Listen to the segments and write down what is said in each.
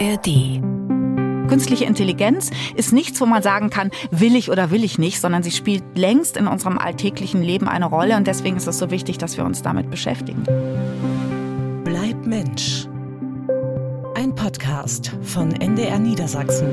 ARD. Künstliche Intelligenz ist nichts, wo man sagen kann, will ich oder will ich nicht, sondern sie spielt längst in unserem alltäglichen Leben eine Rolle und deswegen ist es so wichtig, dass wir uns damit beschäftigen. Bleib Mensch. Ein Podcast von NDR Niedersachsen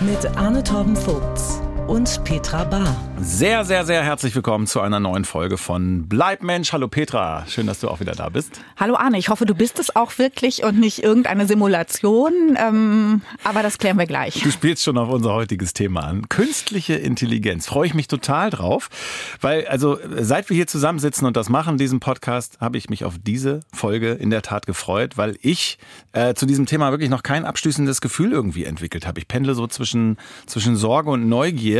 mit Arne Torben Vogts und Petra Bahr. Sehr, sehr, sehr herzlich willkommen zu einer neuen Folge von Bleib Mensch. Hallo Petra, schön, dass du auch wieder da bist. Hallo Arne, ich hoffe, du bist es auch wirklich und nicht irgendeine Simulation, ähm, aber das klären wir gleich. Du spielst schon auf unser heutiges Thema an. Künstliche Intelligenz. Freue ich mich total drauf, weil also seit wir hier zusammensitzen und das machen, diesen Podcast, habe ich mich auf diese Folge in der Tat gefreut, weil ich äh, zu diesem Thema wirklich noch kein abschließendes Gefühl irgendwie entwickelt habe. Ich pendle so zwischen, zwischen Sorge und Neugier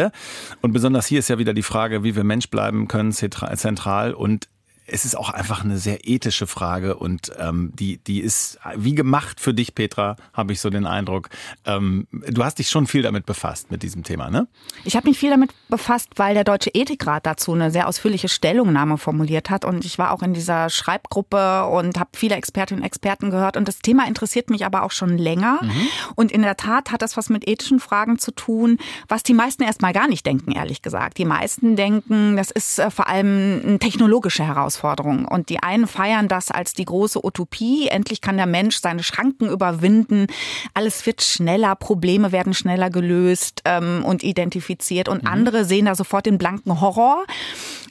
und besonders hier ist ja ja wieder die Frage, wie wir Mensch bleiben können, zentral. Und es ist auch einfach eine sehr ethische Frage und ähm, die, die ist wie gemacht für dich, Petra, habe ich so den Eindruck. Ähm, du hast dich schon viel damit befasst, mit diesem Thema, ne? Ich habe mich viel damit befasst, weil der Deutsche Ethikrat dazu eine sehr ausführliche Stellungnahme formuliert hat und ich war auch in dieser Schreibgruppe und habe viele Expertinnen und Experten gehört und das Thema interessiert mich aber auch schon länger mhm. und in der Tat hat das was mit ethischen Fragen zu tun, was die meisten erstmal gar nicht denken, ehrlich gesagt. Die meisten denken, das ist äh, vor allem eine technologische Herausforderung. Herausforderung. Und die einen feiern das als die große Utopie. Endlich kann der Mensch seine Schranken überwinden. Alles wird schneller, Probleme werden schneller gelöst ähm, und identifiziert. Und mhm. andere sehen da sofort den blanken Horror.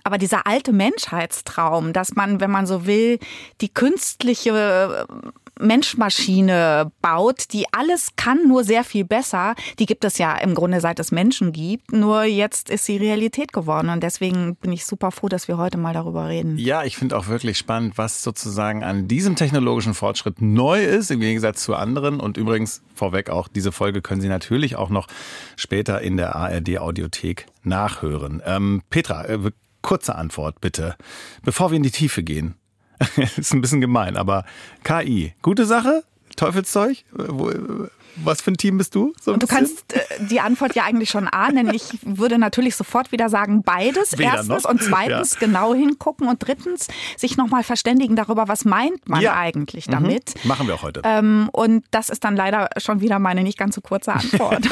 Aber dieser alte Menschheitstraum, dass man, wenn man so will, die künstliche Menschmaschine baut, die alles kann, nur sehr viel besser. Die gibt es ja im Grunde seit es Menschen gibt. Nur jetzt ist sie Realität geworden. Und deswegen bin ich super froh, dass wir heute mal darüber reden. Ja, ich finde auch wirklich spannend, was sozusagen an diesem technologischen Fortschritt neu ist, im Gegensatz zu anderen. Und übrigens vorweg auch, diese Folge können Sie natürlich auch noch später in der ARD Audiothek nachhören. Ähm, Petra, äh, kurze Antwort bitte, bevor wir in die Tiefe gehen. ist ein bisschen gemein, aber KI, gute Sache? Teufelszeug? Was für ein Team bist du? So du kannst äh, die Antwort ja eigentlich schon ahnen. Ich würde natürlich sofort wieder sagen, beides. Weder Erstens noch. und zweitens ja. genau hingucken und drittens sich nochmal verständigen darüber, was meint man ja. eigentlich mhm. damit. Mhm. Machen wir auch heute. Ähm, und das ist dann leider schon wieder meine nicht ganz so kurze Antwort.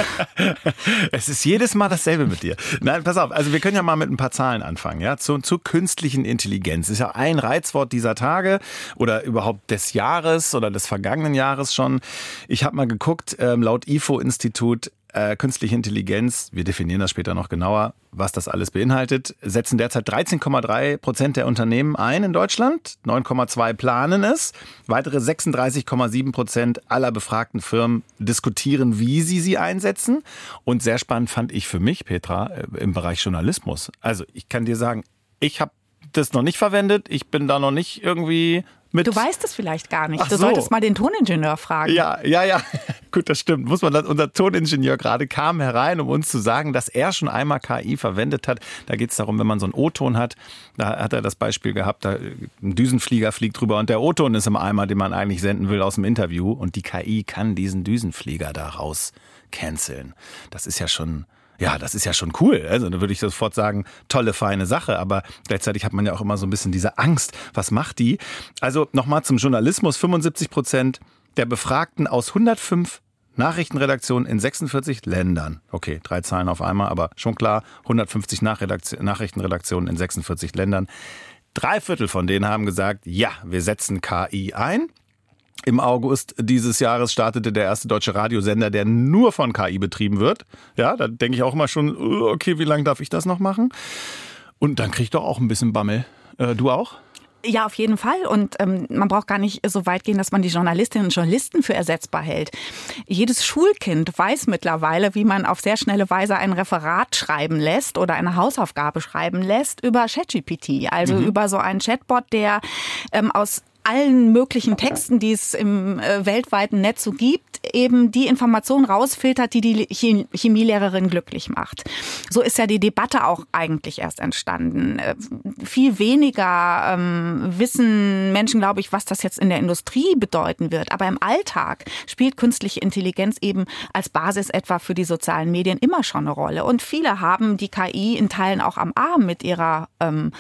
es ist jedes Mal dasselbe mit dir. Nein, pass auf. Also wir können ja mal mit ein paar Zahlen anfangen. Ja, zu, zu künstlichen Intelligenz. Ist ja ein Reizwort dieser Tage oder überhaupt des Jahres oder des vergangenen Jahres schon. Ich habe mal geguckt, ähm, laut IFO-Institut äh, künstliche Intelligenz, wir definieren das später noch genauer, was das alles beinhaltet, setzen derzeit 13,3 Prozent der Unternehmen ein in Deutschland, 9,2 planen es, weitere 36,7 Prozent aller befragten Firmen diskutieren, wie sie sie einsetzen. Und sehr spannend fand ich für mich, Petra, äh, im Bereich Journalismus. Also ich kann dir sagen, ich habe das noch nicht verwendet. Ich bin da noch nicht irgendwie mit. Du weißt es vielleicht gar nicht. Ach du so. solltest mal den Toningenieur fragen. Ja, ja, ja. Gut, das stimmt. Muss man, unser Toningenieur gerade kam herein, um uns zu sagen, dass er schon einmal KI verwendet hat. Da geht es darum, wenn man so einen O-Ton hat, da hat er das Beispiel gehabt, da ein Düsenflieger fliegt drüber und der O-Ton ist im Eimer, den man eigentlich senden will aus dem Interview und die KI kann diesen Düsenflieger daraus canceln. Das ist ja schon ja, das ist ja schon cool. Also da würde ich sofort sagen, tolle, feine Sache. Aber gleichzeitig hat man ja auch immer so ein bisschen diese Angst. Was macht die? Also nochmal zum Journalismus. 75 Prozent der Befragten aus 105 Nachrichtenredaktionen in 46 Ländern. Okay, drei Zahlen auf einmal, aber schon klar, 150 Nachrichtenredaktionen in 46 Ländern. Drei Viertel von denen haben gesagt, ja, wir setzen KI ein. Im August dieses Jahres startete der erste deutsche Radiosender, der nur von KI betrieben wird. Ja, da denke ich auch immer schon, uh, okay, wie lange darf ich das noch machen? Und dann kriege ich doch auch ein bisschen Bammel. Äh, du auch? Ja, auf jeden Fall. Und ähm, man braucht gar nicht so weit gehen, dass man die Journalistinnen und Journalisten für ersetzbar hält. Jedes Schulkind weiß mittlerweile, wie man auf sehr schnelle Weise ein Referat schreiben lässt oder eine Hausaufgabe schreiben lässt über ChatGPT. Also mhm. über so einen Chatbot, der ähm, aus allen möglichen Texten, die es im äh, weltweiten Netz so gibt, eben die Information rausfiltert, die die Chemielehrerin glücklich macht. So ist ja die Debatte auch eigentlich erst entstanden. Äh, viel weniger ähm, wissen Menschen, glaube ich, was das jetzt in der Industrie bedeuten wird. Aber im Alltag spielt künstliche Intelligenz eben als Basis etwa für die sozialen Medien immer schon eine Rolle. Und viele haben die KI in Teilen auch am Arm mit ihrer ähm,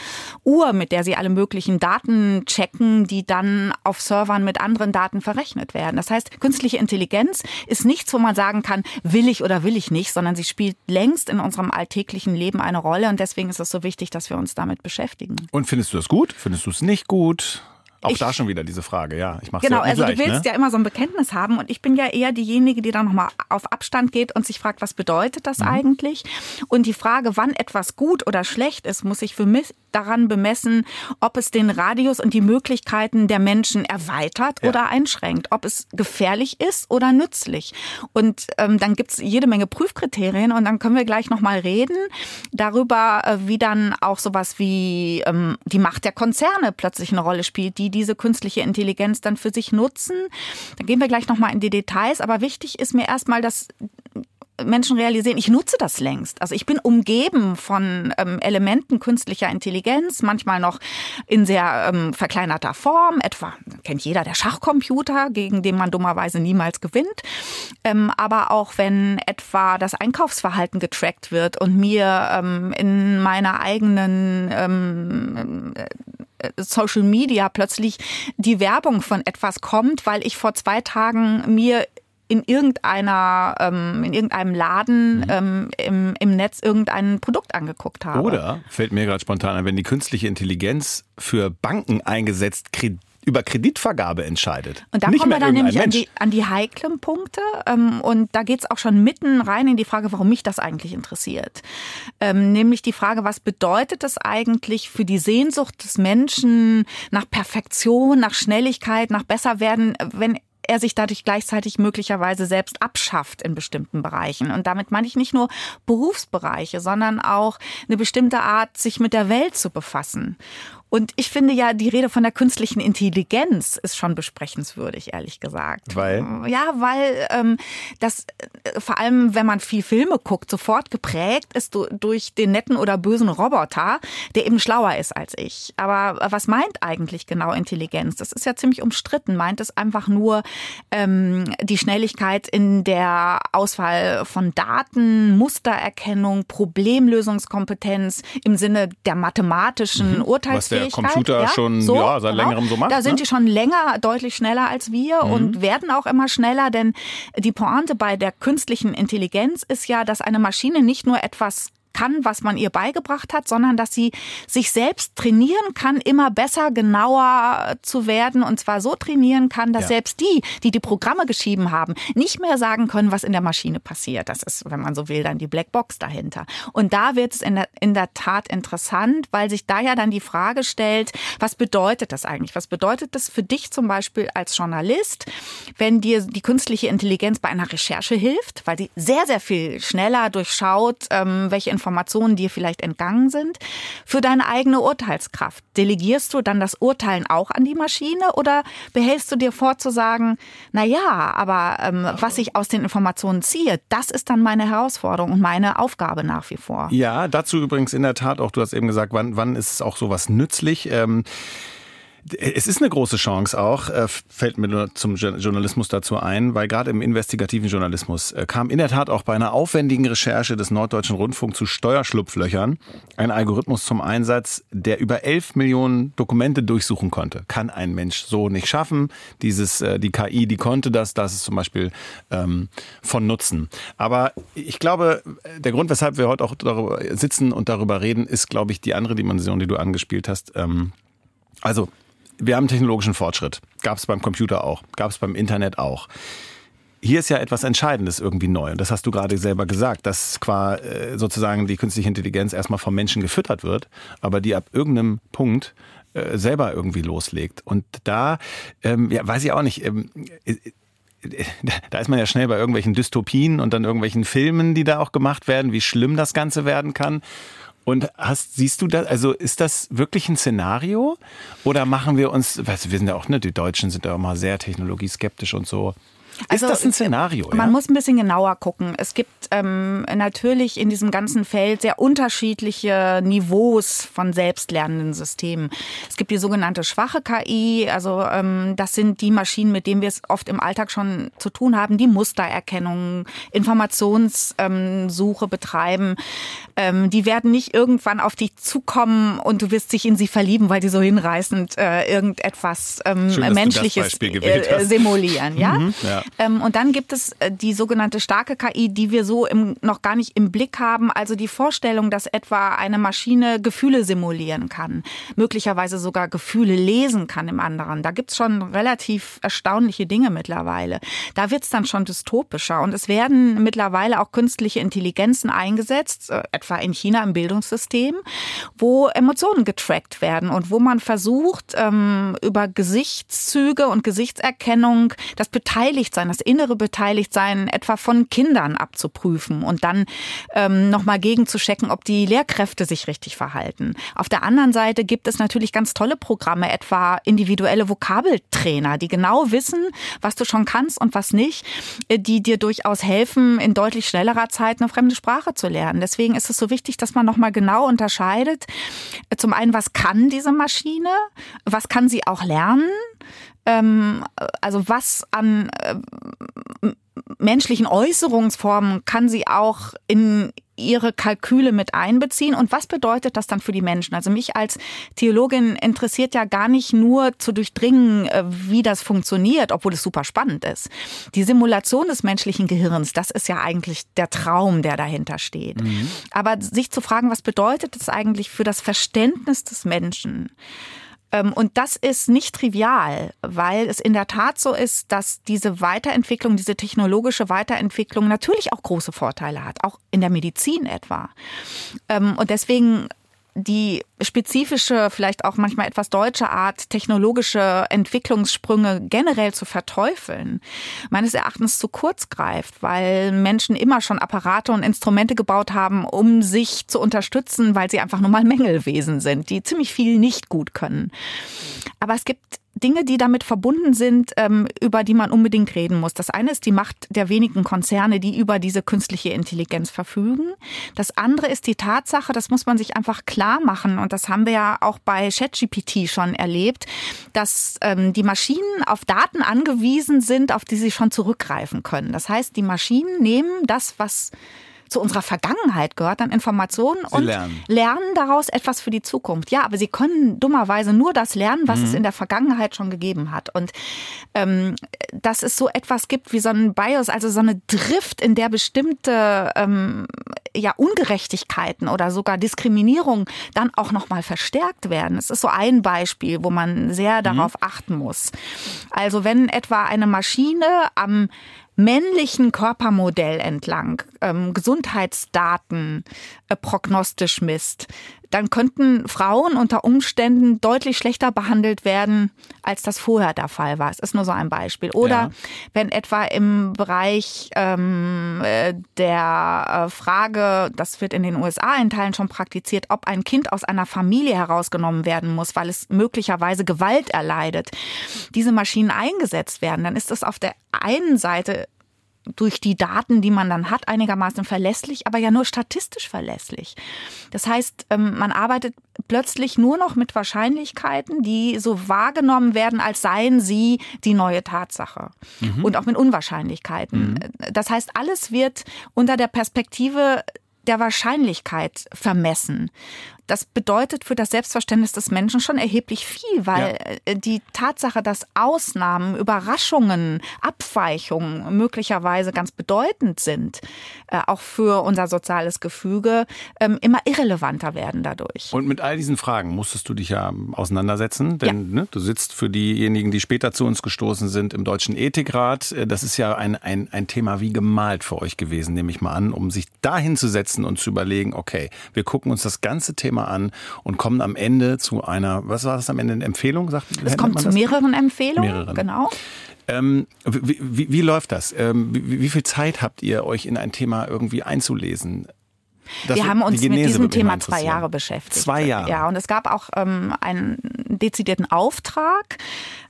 Uhr, mit der sie alle möglichen Daten checken, die dann dann auf Servern mit anderen Daten verrechnet werden. Das heißt, künstliche Intelligenz ist nichts, wo man sagen kann, will ich oder will ich nicht, sondern sie spielt längst in unserem alltäglichen Leben eine Rolle und deswegen ist es so wichtig, dass wir uns damit beschäftigen. Und findest du das gut? Findest du es nicht gut? Auch ich, da schon wieder diese Frage, ja. Ich mach's genau, ja also gleich, du willst ne? ja immer so ein Bekenntnis haben und ich bin ja eher diejenige, die dann nochmal auf Abstand geht und sich fragt, was bedeutet das mhm. eigentlich? Und die Frage, wann etwas gut oder schlecht ist, muss ich für mich daran bemessen, ob es den Radius und die Möglichkeiten der Menschen erweitert ja. oder einschränkt, ob es gefährlich ist oder nützlich. Und ähm, dann gibt's jede Menge Prüfkriterien und dann können wir gleich nochmal reden darüber, äh, wie dann auch sowas wie ähm, die Macht der Konzerne plötzlich eine Rolle spielt, die diese künstliche Intelligenz dann für sich nutzen. Da gehen wir gleich nochmal in die Details. Aber wichtig ist mir erstmal, dass Menschen realisieren, ich nutze das längst. Also ich bin umgeben von ähm, Elementen künstlicher Intelligenz, manchmal noch in sehr ähm, verkleinerter Form. Etwa kennt jeder der Schachcomputer, gegen den man dummerweise niemals gewinnt. Ähm, aber auch wenn etwa das Einkaufsverhalten getrackt wird und mir ähm, in meiner eigenen ähm, äh, Social Media plötzlich die Werbung von etwas kommt, weil ich vor zwei Tagen mir in irgendeiner, ähm, in irgendeinem Laden mhm. ähm, im, im Netz irgendein Produkt angeguckt habe. Oder, fällt mir gerade spontan ein, wenn die künstliche Intelligenz für Banken eingesetzt Kredit über Kreditvergabe entscheidet. Und da Nicht kommen wir dann nämlich an die, an die heiklen Punkte. Ähm, und da geht es auch schon mitten rein in die Frage, warum mich das eigentlich interessiert. Ähm, nämlich die Frage, was bedeutet das eigentlich für die Sehnsucht des Menschen nach Perfektion, nach Schnelligkeit, nach Besserwerden, wenn er sich dadurch gleichzeitig möglicherweise selbst abschafft in bestimmten Bereichen. Und damit meine ich nicht nur Berufsbereiche, sondern auch eine bestimmte Art, sich mit der Welt zu befassen. Und ich finde ja, die Rede von der künstlichen Intelligenz ist schon besprechenswürdig, ehrlich gesagt. Weil? Ja, weil ähm, das äh, vor allem, wenn man viel Filme guckt, sofort geprägt ist durch den netten oder bösen Roboter, der eben schlauer ist als ich. Aber was meint eigentlich genau Intelligenz? Das ist ja ziemlich umstritten. Meint es einfach nur ähm, die Schnelligkeit in der Auswahl von Daten, Mustererkennung, Problemlösungskompetenz im Sinne der mathematischen mhm. Urteilsfähigkeit? Der Computer ja, schon so, ja, seit genau. längerem so macht. Da sind ne? die schon länger deutlich schneller als wir mhm. und werden auch immer schneller, denn die Pointe bei der künstlichen Intelligenz ist ja, dass eine Maschine nicht nur etwas kann, was man ihr beigebracht hat, sondern dass sie sich selbst trainieren kann, immer besser, genauer zu werden und zwar so trainieren kann, dass ja. selbst die, die die Programme geschrieben haben, nicht mehr sagen können, was in der Maschine passiert. Das ist, wenn man so will, dann die Blackbox dahinter. Und da wird es in der, in der Tat interessant, weil sich da ja dann die Frage stellt, was bedeutet das eigentlich? Was bedeutet das für dich zum Beispiel als Journalist, wenn dir die künstliche Intelligenz bei einer Recherche hilft, weil die sehr, sehr viel schneller durchschaut, ähm, welche Informationen dir vielleicht entgangen sind, für deine eigene Urteilskraft. Delegierst du dann das Urteilen auch an die Maschine oder behältst du dir vor zu sagen, na ja, aber ähm, was ich aus den Informationen ziehe, das ist dann meine Herausforderung und meine Aufgabe nach wie vor. Ja, dazu übrigens in der Tat auch, du hast eben gesagt, wann, wann ist es auch sowas nützlich? Ähm es ist eine große Chance auch, äh, fällt mir nur zum Journalismus dazu ein, weil gerade im investigativen Journalismus äh, kam in der Tat auch bei einer aufwendigen Recherche des Norddeutschen Rundfunk zu Steuerschlupflöchern ein Algorithmus zum Einsatz, der über 11 Millionen Dokumente durchsuchen konnte. Kann ein Mensch so nicht schaffen. Dieses, äh, die KI, die konnte das, das ist zum Beispiel ähm, von Nutzen. Aber ich glaube, der Grund, weshalb wir heute auch darüber sitzen und darüber reden, ist, glaube ich, die andere Dimension, die du angespielt hast. Ähm, also wir haben technologischen Fortschritt. Gab es beim Computer auch, gab es beim Internet auch. Hier ist ja etwas Entscheidendes irgendwie neu. Und das hast du gerade selber gesagt, dass qua äh, sozusagen die künstliche Intelligenz erstmal vom Menschen gefüttert wird, aber die ab irgendeinem Punkt äh, selber irgendwie loslegt. Und da, ähm, ja, weiß ich auch nicht, ähm, äh, da ist man ja schnell bei irgendwelchen Dystopien und dann irgendwelchen Filmen, die da auch gemacht werden, wie schlimm das Ganze werden kann. Und hast, siehst du das, also ist das wirklich ein Szenario? Oder machen wir uns, weißt du, wir sind ja auch, ne, die Deutschen sind ja mal sehr technologieskeptisch und so. Also, ist das ein Szenario? Man ja? muss ein bisschen genauer gucken. Es gibt ähm, natürlich in diesem ganzen Feld sehr unterschiedliche Niveaus von selbstlernenden Systemen. Es gibt die sogenannte schwache KI, also ähm, das sind die Maschinen, mit denen wir es oft im Alltag schon zu tun haben, die Mustererkennung, Informationssuche ähm, betreiben. Ähm, die werden nicht irgendwann auf dich zukommen und du wirst dich in sie verlieben, weil die so hinreißend äh, irgendetwas ähm, Schön, Menschliches äh, simulieren. Ja? Mhm, ja. Ähm, und dann gibt es äh, die sogenannte starke KI, die wir so im, noch gar nicht im Blick haben. Also die Vorstellung, dass etwa eine Maschine Gefühle simulieren kann, möglicherweise sogar Gefühle lesen kann im anderen. Da gibt's schon relativ erstaunliche Dinge mittlerweile. Da wird's dann schon dystopischer. Und es werden mittlerweile auch künstliche Intelligenzen eingesetzt, äh, etwa in China im Bildungssystem, wo Emotionen getrackt werden und wo man versucht, ähm, über Gesichtszüge und Gesichtserkennung das Beteiligtsein, das innere Beteiligtsein etwa von Kindern abzuprüfen und dann ähm, nochmal gegenzuchecken, ob die Lehrkräfte sich richtig verhalten. Auf der anderen Seite gibt es natürlich ganz tolle Programme, etwa individuelle Vokabeltrainer, die genau wissen, was du schon kannst und was nicht, äh, die dir durchaus helfen, in deutlich schnellerer Zeit eine fremde Sprache zu lernen. Deswegen ist es so wichtig, dass man nochmal genau unterscheidet. Äh, zum einen, was kann diese Maschine? Was kann sie auch lernen? Ähm, also was an äh, menschlichen Äußerungsformen kann sie auch in ihre Kalküle mit einbeziehen. Und was bedeutet das dann für die Menschen? Also mich als Theologin interessiert ja gar nicht nur zu durchdringen, äh, wie das funktioniert, obwohl es super spannend ist. Die Simulation des menschlichen Gehirns, das ist ja eigentlich der Traum, der dahinter steht. Mhm. Aber sich zu fragen, was bedeutet das eigentlich für das Verständnis des Menschen? Ähm, und das ist nicht trivial, weil es in der Tat so ist, dass diese Weiterentwicklung, diese technologische Weiterentwicklung natürlich auch große Vorteile hat, auch in der Medizin etwa. Ähm, und deswegen die spezifische, vielleicht auch manchmal etwas deutsche Art, technologische Entwicklungssprünge generell zu verteufeln, meines Erachtens zu kurz greift, weil Menschen immer schon Apparate und Instrumente gebaut haben, um sich zu unterstützen, weil sie einfach nur mal Mängelwesen sind, die ziemlich viel nicht gut können. Aber es gibt Dinge, die damit verbunden sind, ähm, über die man unbedingt reden muss. Das eine ist die Macht der wenigen Konzerne, die über diese künstliche Intelligenz verfügen. Das andere ist die Tatsache, das muss man sich einfach klar machen, und das haben wir ja auch bei ChatGPT schon erlebt, dass ähm, die Maschinen auf Daten angewiesen sind, auf die sie schon zurückgreifen können. Das heißt, die Maschinen nehmen das, was zu unserer Vergangenheit gehört, an Informationen sie und lernen. lernen daraus etwas für die Zukunft. Ja, aber sie können dummerweise nur das lernen, was mhm. es in der Vergangenheit schon gegeben hat. Und ähm, dass es so etwas gibt wie so ein Bias, also so eine Drift, in der bestimmte ähm, ja Ungerechtigkeiten oder sogar Diskriminierung dann auch noch mal verstärkt werden. Es ist so ein Beispiel, wo man sehr mhm. darauf mhm. achten muss. Also wenn etwa eine Maschine am männlichen Körpermodell entlang ähm, Gesundheitsdaten äh, prognostisch misst, dann könnten Frauen unter Umständen deutlich schlechter behandelt werden, als das vorher der Fall war. Es ist nur so ein Beispiel. Oder ja. wenn etwa im Bereich ähm, äh, der äh, Frage, das wird in den USA in Teilen schon praktiziert, ob ein Kind aus einer Familie herausgenommen werden muss, weil es möglicherweise Gewalt erleidet, diese Maschinen eingesetzt werden, dann ist das auf der einen Seite durch die Daten, die man dann hat, einigermaßen verlässlich, aber ja nur statistisch verlässlich. Das heißt, ähm, man arbeitet plötzlich nur noch mit Wahrscheinlichkeiten, die so wahrgenommen werden, als seien sie die neue Tatsache. Mhm. Und auch mit Unwahrscheinlichkeiten. Mhm. Das heißt, alles wird unter der Perspektive der Wahrscheinlichkeit vermessen. Das bedeutet für das Selbstverständnis des Menschen schon erheblich viel, weil ja. Äh, die Tatsache, dass Ausnahmen, Überraschungen, Abweichungen möglicherweise ganz bedeutend sind, äh, auch für unser soziales Gefüge, ähm, immer irrelevanter werden dadurch. Und mit all diesen Fragen musstest du dich ja auseinandersetzen, denn ja. ne, du sitzt für diejenigen, die später zu uns gestoßen sind, im Deutschen Ethikrat. Äh, das ist ja ein, ein, ein Thema wie gemalt für euch gewesen, nehme ich mal an, um sich dahin zu setzen und zu überlegen, okay, wir gucken uns das ganze Thema Thema an und kommen am Ende zu einer, was war das am Ende, eine Empfehlung? Sagt, es kommt zu mehreren Empfehlungen, mehreren. genau. Ähm, wie, wie, wie, läuft das? Ähm, wie, wie viel Zeit habt ihr, euch in ein Thema irgendwie einzulesen? Das wir haben uns die mit diesem Thema zwei Jahre beschäftigt. Zwei Jahre. Ja, und es gab auch ähm, einen dezidierten Auftrag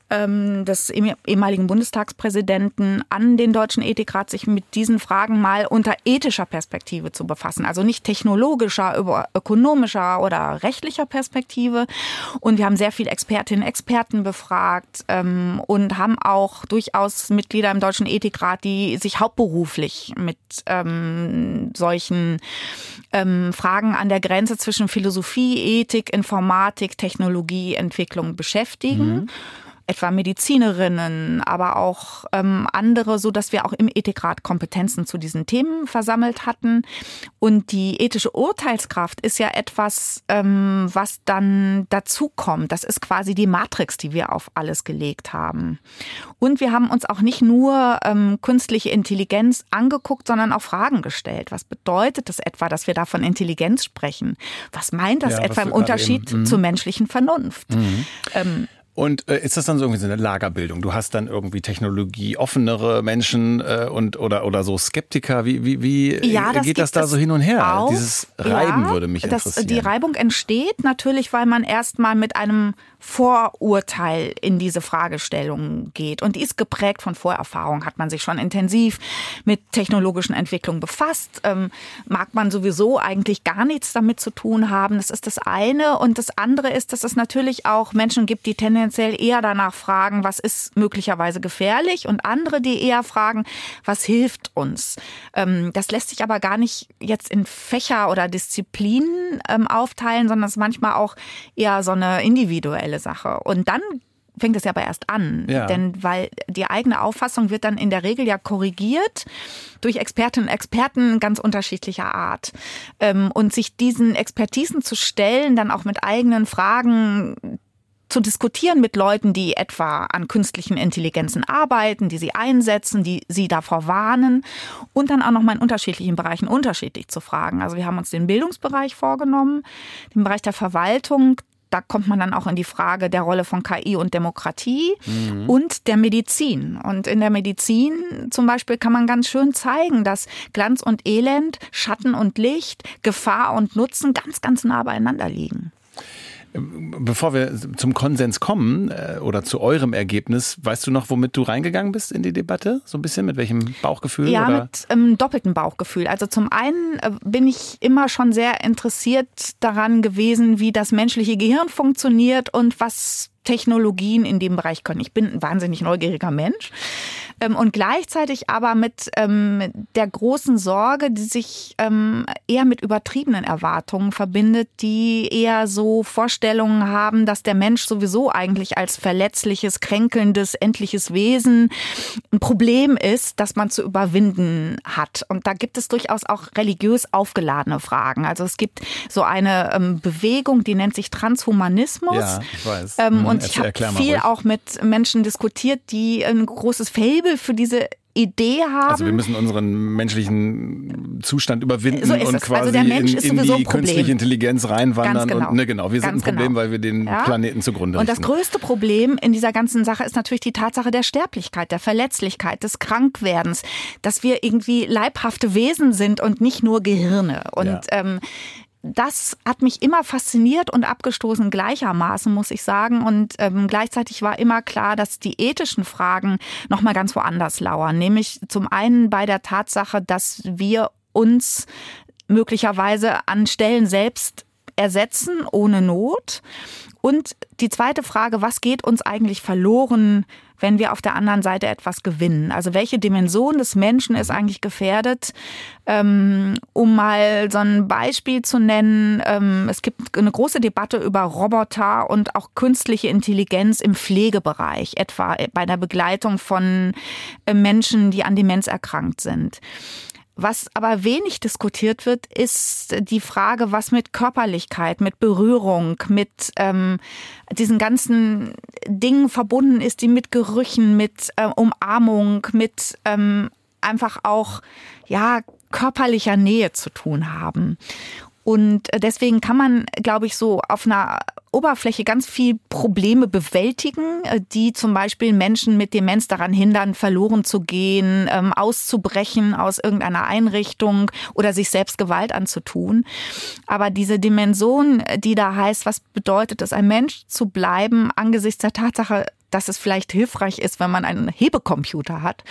ähm, des ehemaligen Bundestagspräsidenten an den Deutschen Ethikrat, sich mit diesen Fragen mal unter ethischer Perspektive zu befassen. Also nicht technologischer, über ökonomischer oder rechtlicher Perspektive. Und wir haben sehr viele Expertinnen Experten befragt ähm, und haben auch durchaus Mitglieder im Deutschen Ethikrat, die sich hauptberuflich mit ähm, solchen ähm, Fragen an der Grenze zwischen Philosophie, Ethik, Informatik, Technologie, Entwicklung beschäftigen. Mhm etwa Medizinerinnen, aber auch ähm, andere, so dass wir auch im Ethikrat Kompetenzen zu diesen Themen versammelt hatten. Und die ethische Urteilskraft ist ja etwas, ähm, was dann dazukommt. Das ist quasi die Matrix, die wir auf alles gelegt haben. Und wir haben uns auch nicht nur ähm, künstliche Intelligenz angeguckt, sondern auch Fragen gestellt. Was bedeutet das etwa, dass wir da von Intelligenz sprechen? Was meint das ja, etwa im Unterschied eben, mhm. zur menschlichen Vernunft? Mhm. Ähm, und äh, ist das dann so irgendwie so eine Lagerbildung? Du hast dann irgendwie Technologie offenere Menschen äh, und oder oder so Skeptiker. Wie wie wie ja, das geht das da so hin und her? Auch. Dieses Reiben ja, würde mich interessieren. Das, die Reibung entsteht natürlich, weil man erstmal mit einem Vorurteil in diese Fragestellung geht. Und die ist geprägt von Vorerfahrung. Hat man sich schon intensiv mit technologischen Entwicklungen befasst? Ähm, mag man sowieso eigentlich gar nichts damit zu tun haben? Das ist das eine. Und das andere ist, dass es natürlich auch Menschen gibt, die tendenziell eher danach fragen, was ist möglicherweise gefährlich? Und andere, die eher fragen, was hilft uns? Ähm, das lässt sich aber gar nicht jetzt in Fächer oder Disziplinen ähm, aufteilen, sondern es ist manchmal auch eher so eine individuelle individuelle Sache. Und dann fängt es ja aber erst an. Ja. Denn weil die eigene Auffassung wird dann in der Regel ja korrigiert durch Expertinnen und Experten ganz unterschiedlicher Art. Ähm, und sich diesen Expertisen zu stellen, dann auch mit eigenen Fragen zu diskutieren mit Leuten, die etwa an künstlichen Intelligenzen arbeiten, die sie einsetzen, die sie davor warnen und dann auch noch mal in unterschiedlichen Bereichen unterschiedlich zu fragen. Also wir haben uns den Bildungsbereich vorgenommen, den Bereich der Verwaltung, da kommt man dann auch in die Frage der Rolle von KI und Demokratie mhm. und der Medizin. Und in der Medizin zum Beispiel kann man ganz schön zeigen, dass Glanz und Elend, Schatten und Licht, Gefahr und Nutzen ganz, ganz nah beieinander liegen. Bevor wir zum Konsens kommen äh, oder zu eurem Ergebnis, weißt du noch, womit du reingegangen bist in die Debatte? So ein bisschen mit welchem Bauchgefühl? Ja, oder? mit ähm, doppeltem Bauchgefühl. Also zum einen äh, bin ich immer schon sehr interessiert daran gewesen, wie das menschliche Gehirn funktioniert und was Technologien in dem Bereich können. Ich bin ein wahnsinnig neugieriger Mensch ähm, und gleichzeitig aber mit ähm, der großen Sorge, die sich ähm, eher mit übertriebenen Erwartungen verbindet, die eher so Vorstellungen haben, dass der Mensch sowieso eigentlich als verletzliches, kränkelndes, endliches Wesen ein Problem ist, das man zu überwinden hat. Und da gibt es durchaus auch religiös aufgeladene Fragen. Also es gibt so eine ähm, Bewegung, die nennt sich Transhumanismus. Ja, ich weiß. Ähm, mhm, und ich habe viel ruhig. auch mit Menschen diskutiert, die ein großes Fable Faible für diese Idee haben. Also wir müssen unseren menschlichen Zustand überwinden so und also quasi also in, in, die künstliche Intelligenz reinwandern. Genau. Und, ne, genau, wir Ganz sind ein Problem, genau. weil wir den ja? Planeten zugrunde richten. Und das größte Problem in dieser ganzen Sache ist natürlich die Tatsache der Sterblichkeit, der Verletzlichkeit, des Krankwerdens, dass wir irgendwie leibhafte Wesen sind und nicht nur Gehirne. Und ja. ähm, das hat mich immer fasziniert und abgestoßen gleichermaßen, muss ich sagen. Und ähm, gleichzeitig war immer klar, dass die ethischen Fragen noch mal ganz woanders lauern. Nämlich zum einen bei der Tatsache, dass wir uns möglicherweise an Stellen selbst ersetzen ohne Not. Und die zweite Frage, was geht uns eigentlich verloren, wenn wir auf der anderen Seite etwas gewinnen? Also welche Dimension des Menschen ist eigentlich gefährdet? Ähm, um mal so ein Beispiel zu nennen, ähm, es gibt eine große Debatte über Roboter und auch künstliche Intelligenz im Pflegebereich, etwa bei der Begleitung von äh, Menschen, die an Demenz erkrankt sind. Was aber wenig diskutiert wird, ist die Frage, was mit Körperlichkeit, mit Berührung, mit ähm, diesen ganzen Dingen verbunden ist, die mit Gerüchen, mit äh, Umarmung, mit ähm, einfach auch ja körperlicher Nähe zu tun haben. Und deswegen kann man, glaube ich, so auf einer Oberfläche ganz viel Probleme bewältigen, äh, die zum Beispiel Menschen mit Demenz daran hindern, verloren zu gehen, ähm, auszubrechen aus irgendeiner Einrichtung oder sich selbst Gewalt anzutun. Aber diese Dimension, die da heißt, was bedeutet es, ein Mensch zu bleiben angesichts der Tatsache, dass es vielleicht hilfreich ist, wenn man einen Hebecomputer hat.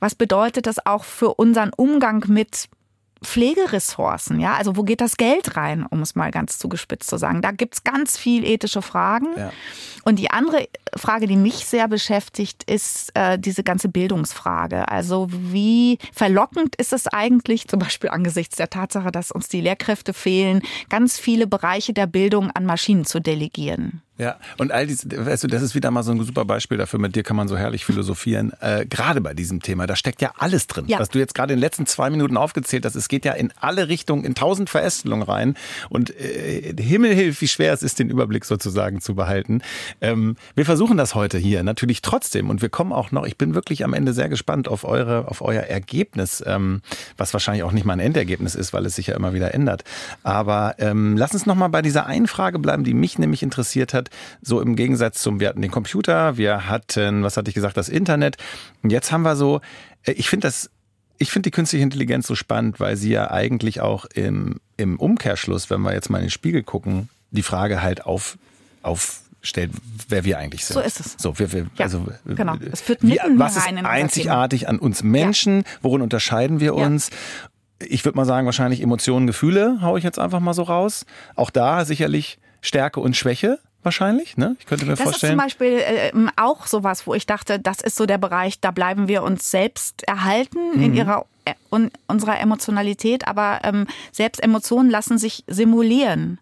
Was bedeutet das auch für unseren Umgang mit Pflegeressourcen, ja, also wo geht das Geld rein, um es mal ganz zugespitzt zu sagen. Da gibt's ganz viel ethische Fragen. Ja. Und die andere Frage, die mich sehr beschäftigt, ist äh, diese ganze Bildungsfrage. Also wie verlockend ist es eigentlich, zum Beispiel angesichts der Tatsache, dass uns die Lehrkräfte fehlen, ganz viele Bereiche der Bildung an Maschinen zu delegieren? Ja, und all diese, weißt du, das ist wieder mal so ein super Beispiel dafür, mit dir kann man so herrlich philosophieren, äh, gerade bei diesem Thema. Da steckt ja alles drin, ja. was du jetzt gerade in den letzten zwei Minuten aufgezählt hast. Es geht ja in alle Richtungen, in tausend Verästelungen rein. Und äh, Himmel hilft, wie schwer es ist, den Überblick sozusagen zu behalten. Ähm, wir versuchen das heute hier natürlich trotzdem und wir kommen auch noch, ich bin wirklich am Ende sehr gespannt auf eure, auf euer Ergebnis, ähm, was wahrscheinlich auch nicht mal ein Endergebnis ist, weil es sich ja immer wieder ändert. Aber ähm, lass uns noch mal bei dieser einen Frage bleiben, die mich nämlich interessiert hat so im Gegensatz zum, wir hatten den Computer, wir hatten, was hatte ich gesagt, das Internet. Und jetzt haben wir so, äh, ich finde das ich finde die künstliche Intelligenz so spannend, weil sie ja eigentlich auch im, im Umkehrschluss, wenn wir jetzt mal in den Spiegel gucken, die Frage halt auf, aufstellt, wer wir eigentlich sind. So ist es. So, wir, wir, ja, also, genau. Es führt mitten was ist einzigartig an uns Menschen? Worin unterscheiden wir uns? Ja. Ich würde mal sagen, wahrscheinlich Emotionen, Gefühle, haue ich jetzt einfach mal so raus. Auch da sicherlich Stärke und Schwäche wahrscheinlich, ne? Ich könnte mir das vorstellen. Das ist zum Beispiel äh, auch sowas, wo ich dachte, das ist so der Bereich, da bleiben wir uns selbst erhalten mhm. in ihrer äh, und unserer Emotionalität, aber ähm, selbst Emotionen lassen sich simulieren.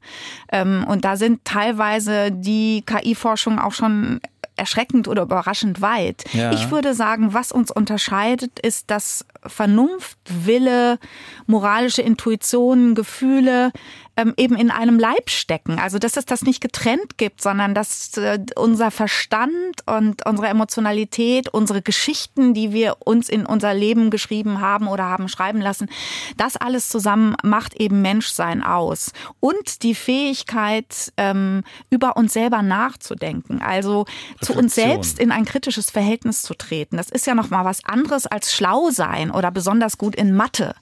Ähm, und da sind teilweise die KI-Forschung auch schon erschreckend oder überraschend weit. Ja. Ich würde sagen, was uns unterscheidet, ist, dass Vernunft, Wille, moralische Intuition, Gefühle ähm, eben in einem Leib stecken. Also dass es das nicht getrennt gibt, sondern dass äh, unser Verstand und unsere Emotionalität, unsere Geschichten, die wir uns in unser Leben geschrieben haben oder haben schreiben lassen, das alles zusammen macht eben Menschsein aus. Und die Fähigkeit, ähm, über uns selber nachzudenken, also zu uns selbst in ein kritisches Verhältnis zu treten. Das ist ja noch mal was anderes als schlau sein oder besonders gut in Mathe.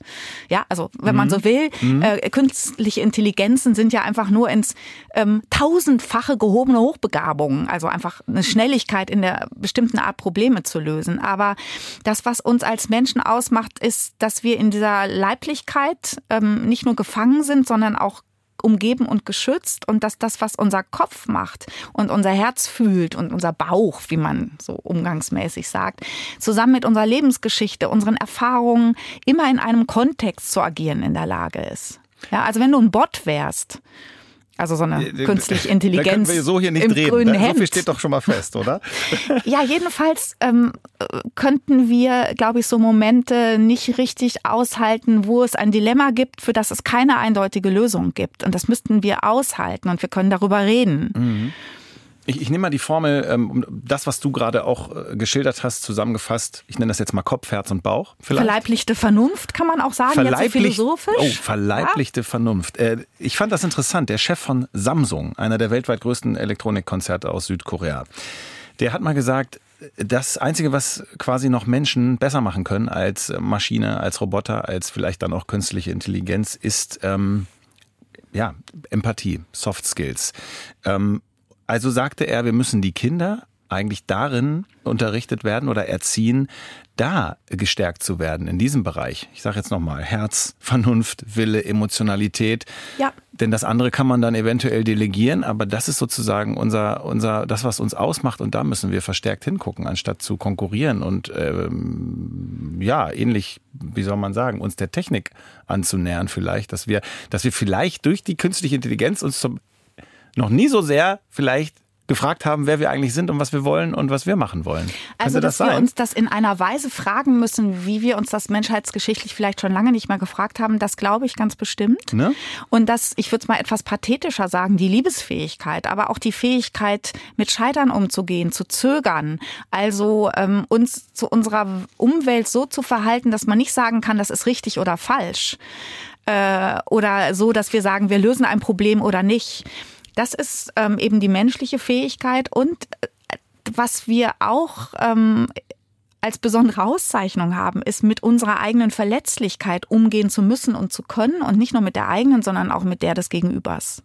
Ja, also wenn mhm. man so will, mhm. äh, künstliche Intelligenz Intelligenzen sind ja einfach nur ins ähm, tausendfache gehobene Hochbegabungen, also einfach eine Schnelligkeit in der bestimmten Art Probleme zu lösen. Aber das, was uns als Menschen ausmacht, ist, dass wir in dieser Leiblichkeit ähm, nicht nur gefangen sind, sondern auch umgeben und geschützt und dass das, was unser Kopf macht und unser Herz fühlt und unser Bauch, wie man so umgangsmäßig sagt, zusammen mit unserer Lebensgeschichte, unseren Erfahrungen immer in einem Kontext zu agieren in der Lage ist. Ja, also wenn du ein Bot wärst, also so eine künstliche Intelligenz. Da können wir so hier nicht im reden. Grünen ne? Hemd. So viel steht doch schon mal fest, oder? ja, jedenfalls ähm, könnten wir, glaube ich, so Momente nicht richtig aushalten, wo es ein Dilemma gibt, für das es keine eindeutige Lösung gibt. Und das müssten wir aushalten und wir können darüber reden. Mhm. Ich, ich nehme mal die Formel, ähm, das, was du gerade auch äh, geschildert hast, zusammengefasst. Ich nenne das jetzt mal Kopf, Herz und Bauch. Vielleicht. Verleiblichte Vernunft kann man auch sagen, Verleiblich, jetzt so philosophisch. Oh, verleiblichte ja? Vernunft. Äh, ich fand das interessant. Der Chef von Samsung, einer der weltweit größten Elektronikkonzerte aus Südkorea, der hat mal gesagt, das Einzige, was quasi noch Menschen besser machen können als Maschine, als Roboter, als vielleicht dann auch künstliche Intelligenz, ist ähm, ja Empathie, Soft Skills. Ähm, also sagte er, wir müssen die Kinder eigentlich darin unterrichtet werden oder erziehen, da gestärkt zu werden in diesem Bereich. Ich sage jetzt nochmal, Herz, Vernunft, Wille, Emotionalität. Ja. Denn das andere kann man dann eventuell delegieren, aber das ist sozusagen unser, unser, das, was uns ausmacht und da müssen wir verstärkt hingucken, anstatt zu konkurrieren und ähm, ja, ähnlich, wie soll man sagen, uns der Technik anzunähern vielleicht, dass wir, dass wir vielleicht durch die künstliche Intelligenz uns zum noch nie so sehr vielleicht gefragt haben, wer wir eigentlich sind und was wir wollen und was wir machen wollen. Also, das dass sein? wir uns das in einer Weise fragen müssen, wie wir uns das menschheitsgeschichtlich vielleicht schon lange nicht mehr gefragt haben, das glaube ich ganz bestimmt. Ne? Und das, ich würde es mal etwas pathetischer sagen, die Liebesfähigkeit, aber auch die Fähigkeit, mit Scheitern umzugehen, zu zögern, also ähm, uns zu unserer Umwelt so zu verhalten, dass man nicht sagen kann, das ist richtig oder falsch. Äh, oder so, dass wir sagen, wir lösen ein Problem oder nicht das ist ähm, eben die menschliche Fähigkeit und äh, was wir auch ähm, als besondere Auszeichnung haben, ist mit unserer eigenen Verletzlichkeit umgehen zu müssen und zu können und nicht nur mit der eigenen, sondern auch mit der des Gegenübers.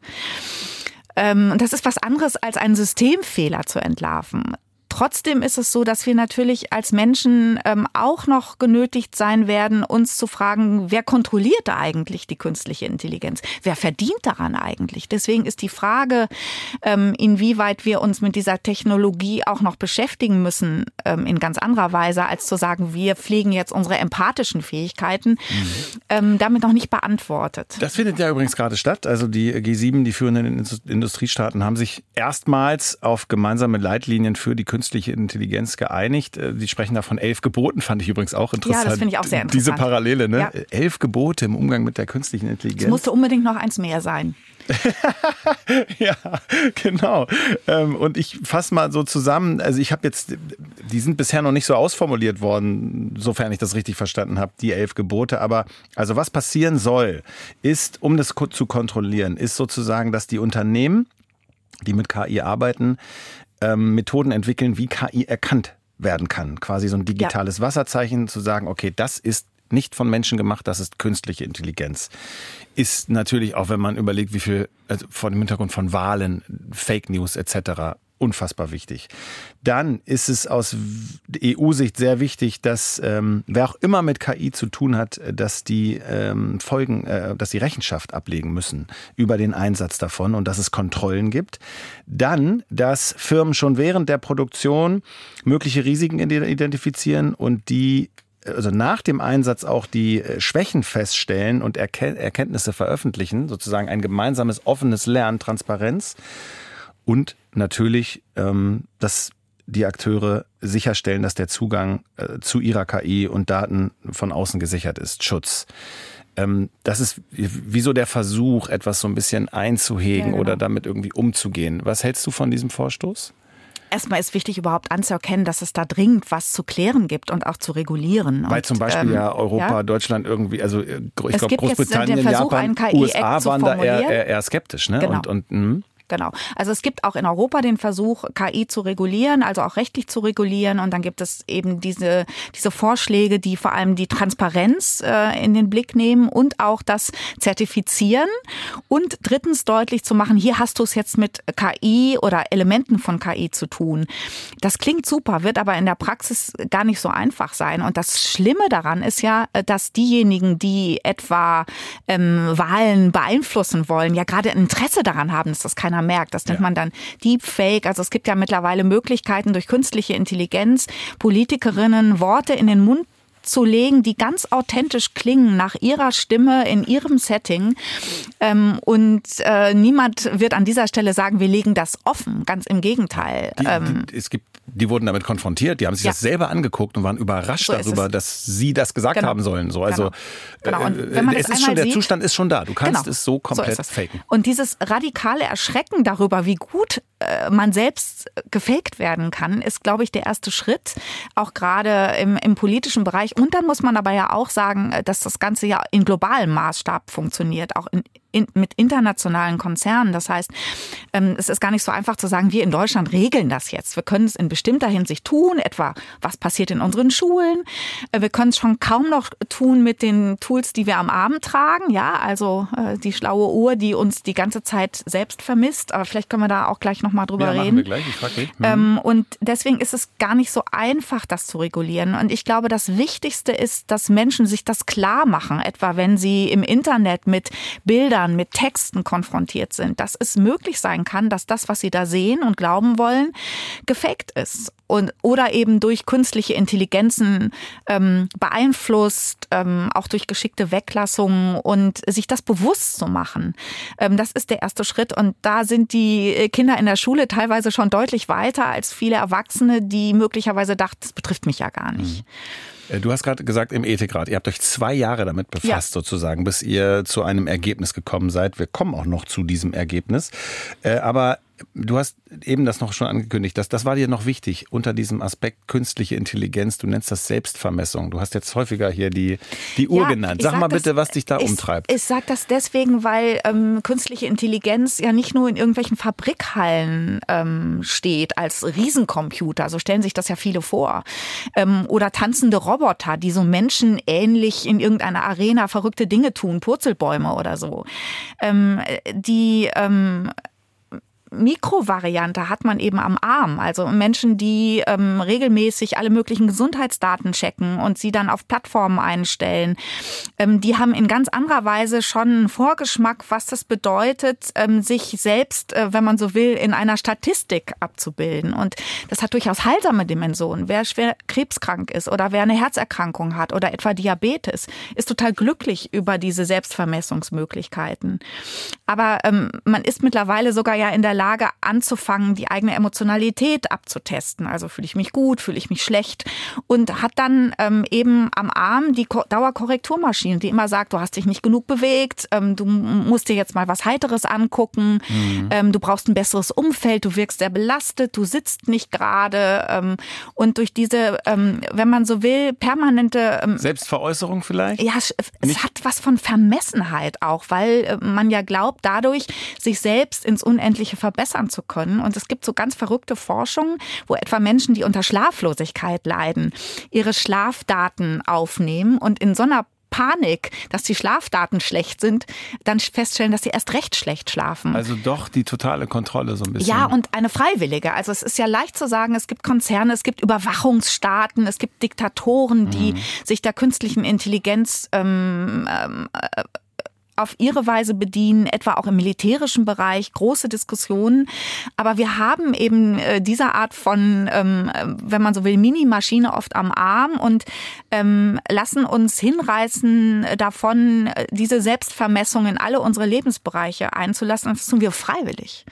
Ähm, das ist was anderes als einen Systemfehler zu entlarven. Trotzdem ist es so, dass wir natürlich als Menschen ähm, auch noch genötigt sein werden, uns zu fragen, wer kontrolliert da eigentlich die künstliche Intelligenz? Wer verdient daran eigentlich? Deswegen ist die Frage, ähm, inwieweit wir uns mit dieser Technologie auch noch beschäftigen müssen, ähm, in ganz anderer Weise, als zu sagen, wir pflegen jetzt unsere empathischen Fähigkeiten, mhm. ähm, damit noch nicht beantwortet. Das findet ja übrigens gerade statt. Also die G7, die führenden Industriestaaten, haben sich erstmals auf gemeinsame Leitlinien für die künstliche künstliche Intelligenz geeinigt. Äh, die sprechen da von elf Geboten, fand ich übrigens auch interessant. Ja, das finde ich auch sehr interessant. Diese Parallele, ne? Ja. Elf Gebote im Umgang mit der künstlichen Intelligenz. Es musste unbedingt noch eins mehr sein. ja, genau. Ähm, und ich fasse mal so zusammen. Also ich habe jetzt, die sind bisher noch nicht so ausformuliert worden, sofern ich das richtig verstanden habe, die elf Gebote. Aber also was passieren soll, ist, um das zu kontrollieren, ist sozusagen, dass die Unternehmen die mit KI arbeiten, ähm, Methoden entwickeln, wie KI erkannt werden kann. Quasi so ein digitales ja. Wasserzeichen zu sagen, okay, das ist nicht von Menschen gemacht, das ist künstliche Intelligenz. Ist natürlich auch, wenn man überlegt, wie viel, also vor dem Hintergrund von Wahlen, Fake News etc unfassbar wichtig. Dann ist es aus EU-Sicht sehr wichtig, dass ähm, wer auch immer mit KI zu tun hat, dass die ähm, Folgen, äh, dass die Rechenschaft ablegen müssen über den Einsatz davon und dass es Kontrollen gibt. Dann, dass Firmen schon während der Produktion mögliche Risiken identifizieren und die also nach dem Einsatz auch die äh, Schwächen feststellen und Erkenntnisse veröffentlichen, sozusagen ein gemeinsames offenes Lernen, Transparenz und natürlich, ähm, dass die Akteure sicherstellen, dass der Zugang äh, zu ihrer KI und Daten von außen gesichert ist. Schutz. Ähm, das ist wieso der Versuch, etwas so ein bisschen einzuhegen ja, genau. oder damit irgendwie umzugehen. Was hältst du von diesem Vorstoß? Erstmal ist wichtig, überhaupt anzuerkennen, dass es da dringend was zu klären gibt und auch zu regulieren. Weil und, zum Beispiel ähm, ja Europa, ja? Deutschland irgendwie, also äh, ich glaube Großbritannien, Versuch, Japan, USA waren da eher, eher, eher skeptisch. Ne? Genau. Und, und, mh. Genau. Also es gibt auch in Europa den Versuch, KI zu regulieren, also auch rechtlich zu regulieren. Und dann gibt es eben diese, diese Vorschläge, die vor allem die Transparenz äh, in den Blick nehmen und auch das Zertifizieren. Und drittens deutlich zu machen, hier hast du es jetzt mit KI oder Elementen von KI zu tun. Das klingt super, wird aber in der Praxis gar nicht so einfach sein. Und das Schlimme daran ist ja, dass diejenigen, die etwa ähm, Wahlen beeinflussen wollen, ja gerade Interesse daran haben, dass das keiner keiner merkt. Das nennt ja. man dann Deepfake. Also es gibt ja mittlerweile Möglichkeiten durch künstliche Intelligenz, Politikerinnen Worte in den Mund zu legen, die ganz authentisch klingen nach ihrer Stimme in ihrem Setting. Ähm, und äh, niemand wird an dieser Stelle sagen, wir legen das offen. Ganz im Gegenteil. Die, ähm, die, es gibt die wurden damit konfrontiert, die haben sich ja. das selber angeguckt und waren überrascht so darüber, dass sie das gesagt genau. haben sollen. So, also genau. Genau. Äh, es ist schon, der sieht, Zustand ist schon da. Du kannst genau. es so komplett so faken. Und dieses radikale Erschrecken darüber, wie gut äh, man selbst gefaked werden kann, ist, glaube ich, der erste Schritt, auch gerade im, im politischen Bereich. Und dann muss man aber ja auch sagen, äh, dass das Ganze ja in globalem Maßstab funktioniert, auch in, in, mit internationalen Konzernen. Das heißt, ähm, es ist gar nicht so einfach zu sagen, wir in Deutschland regeln das jetzt. Wir können es in bestimmter Hinsicht tun, etwa was passiert in unseren Schulen. Äh, wir können es schon kaum noch tun mit den Tools, die wir am Abend tragen. Ja, also äh, die schlaue Uhr, die uns die ganze Zeit selbst vermisst. Aber vielleicht können wir da auch gleich nochmal drüber ja, reden. Wir gleich. Ich frag. Mhm. Ähm, und deswegen ist es gar nicht so einfach, das zu regulieren. Und ich glaube, das Wichtigste ist, dass Menschen sich das klar machen, etwa wenn sie im Internet mit Bildern Bildern, mit Texten konfrontiert sind, dass es möglich sein kann, dass das, was sie da sehen und glauben wollen, gefaked ist. Und, oder eben durch künstliche Intelligenzen ähm, beeinflusst, ähm, auch durch geschickte Weglassungen und sich das bewusst zu machen. Ähm, das ist der erste Schritt. Und da sind die Kinder in der Schule teilweise schon deutlich weiter als viele Erwachsene, die möglicherweise dachten, das betrifft mich ja gar nicht. Mhm. Äh, du hast gerade gesagt, im Ethikrat, ihr habt euch zwei Jahre damit befasst, ja. sozusagen, bis ihr zu einem Ergebnis gekommen seid. Wir kommen auch noch zu diesem Ergebnis. Äh, aber Du hast eben das noch schon angekündigt, dass das war dir noch wichtig unter diesem Aspekt künstliche Intelligenz. Du nennst das Selbstvermessung. Du hast jetzt häufiger hier die, die Uhr ja, genannt. Sag, sag, mal bitte, was dich da ich, umtreibt. Ich sage das deswegen, weil ähm, künstliche Intelligenz ja nicht nur in irgendwelchen Fabrikhallen ähm, steht als Riesencomputer. So stellen sich das ja viele vor. Ähm, oder tanzende Roboter, die so menschenähnlich in irgendeiner Arena verrückte Dinge tun, Purzelbäume oder so. Ähm, die ähm, Mikrovariante hat man eben am Arm. Also Menschen, die ähm, regelmäßig alle möglichen Gesundheitsdaten checken und sie dann auf Plattformen einstellen, ähm, die haben in ganz anderer Weise schon einen Vorgeschmack, was das bedeutet, ähm, sich selbst, äh, wenn man so will, in einer Statistik abzubilden. Und das hat durchaus heilsame Dimensionen. Wer schwer krebskrank ist oder wer eine Herzerkrankung hat oder etwa Diabetes, ist total glücklich über diese Selbstvermessungsmöglichkeiten. Aber ähm, man ist mittlerweile sogar ja in der Lage anzufangen, die eigene Emotionalität abzutesten. Also fühle ich mich gut, fühle ich mich schlecht und hat dann ähm, eben am Arm die Dauerkorrekturmaschine, die immer sagt, du hast dich nicht genug bewegt, ähm, du musst dir jetzt mal was Heiteres angucken, mhm. ähm, du brauchst ein besseres Umfeld, du wirkst sehr belastet, du sitzt nicht gerade ähm, und durch diese, ähm, wenn man so will, permanente ähm, Selbstveräußerung vielleicht? Ja, es, es hat was von Vermessenheit auch, weil äh, man ja glaubt, dadurch sich selbst ins Unendliche verbessern zu können. Und es gibt so ganz verrückte Forschung, wo etwa Menschen, die unter Schlaflosigkeit leiden, ihre Schlafdaten aufnehmen und in so einer Panik, dass die Schlafdaten schlecht sind, dann feststellen, dass sie erst recht schlecht schlafen. Also doch die totale Kontrolle so ein bisschen. Ja, und eine freiwillige. Also es ist ja leicht zu sagen, es gibt Konzerne, es gibt Überwachungsstaaten, es gibt Diktatoren, die mhm. sich der künstlichen Intelligenz ähm, ähm, äh, auf ihre Weise bedienen, etwa auch im militärischen Bereich, große Diskussionen. Aber wir haben eben äh, diese Art von, ähm, wenn man so will, Mini-Maschine oft am Arm und ähm, lassen uns hinreißen davon, diese Selbstvermessung in alle unsere Lebensbereiche einzulassen. Das tun wir freiwillig.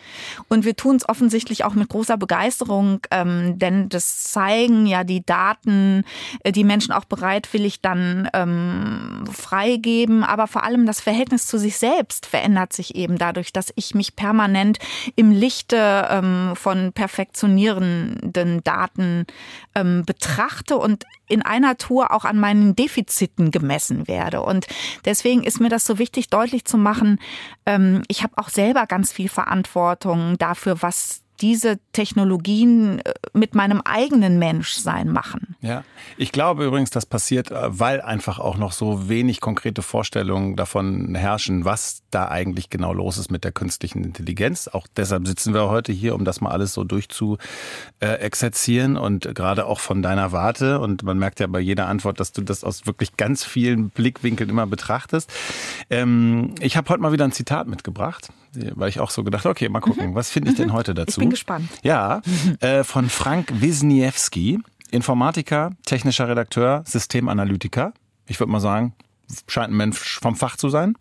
Und wir tun es offensichtlich auch mit großer Begeisterung, ähm, denn das zeigen ja die Daten, äh, die Menschen auch bereitwillig dann ähm, freigeben, aber vor allem das Verhältnis Verhältnis zu sich selbst verändert sich eben dadurch, dass ich mich permanent im Lichte ähm, von perfektionierenden Daten ähm, betrachte und in einer Tour auch an meinen Defiziten gemessen werde. Und deswegen ist mir das so wichtig, deutlich zu machen, ähm, ich habe auch selber ganz viel Verantwortung dafür, was diese Technologien äh, mit meinem eigenen Menschsein machen. Ja, ich glaube übrigens, das passiert, äh, weil einfach auch noch so wenig konkrete Vorstellungen davon herrschen, was da eigentlich genau los ist mit der künstlichen Intelligenz. Auch deshalb sitzen wir heute hier, um das mal alles so durchzu äh, exerzieren und gerade auch von deiner Warte. Und man merkt ja bei jeder Antwort, dass du das aus wirklich ganz vielen Blickwinkeln immer betrachtest. Ähm, ich habe heute mal wieder ein Zitat mitgebracht weil ich auch so gedacht, okay, mal gucken, mhm. was finde ich denn heute dazu? Ich bin gespannt. Ja, äh, von Frank Wisniewski, Informatiker, technischer Redakteur, Systemanalytiker. Ich würde mal sagen, scheint ein Mensch vom Fach zu sein.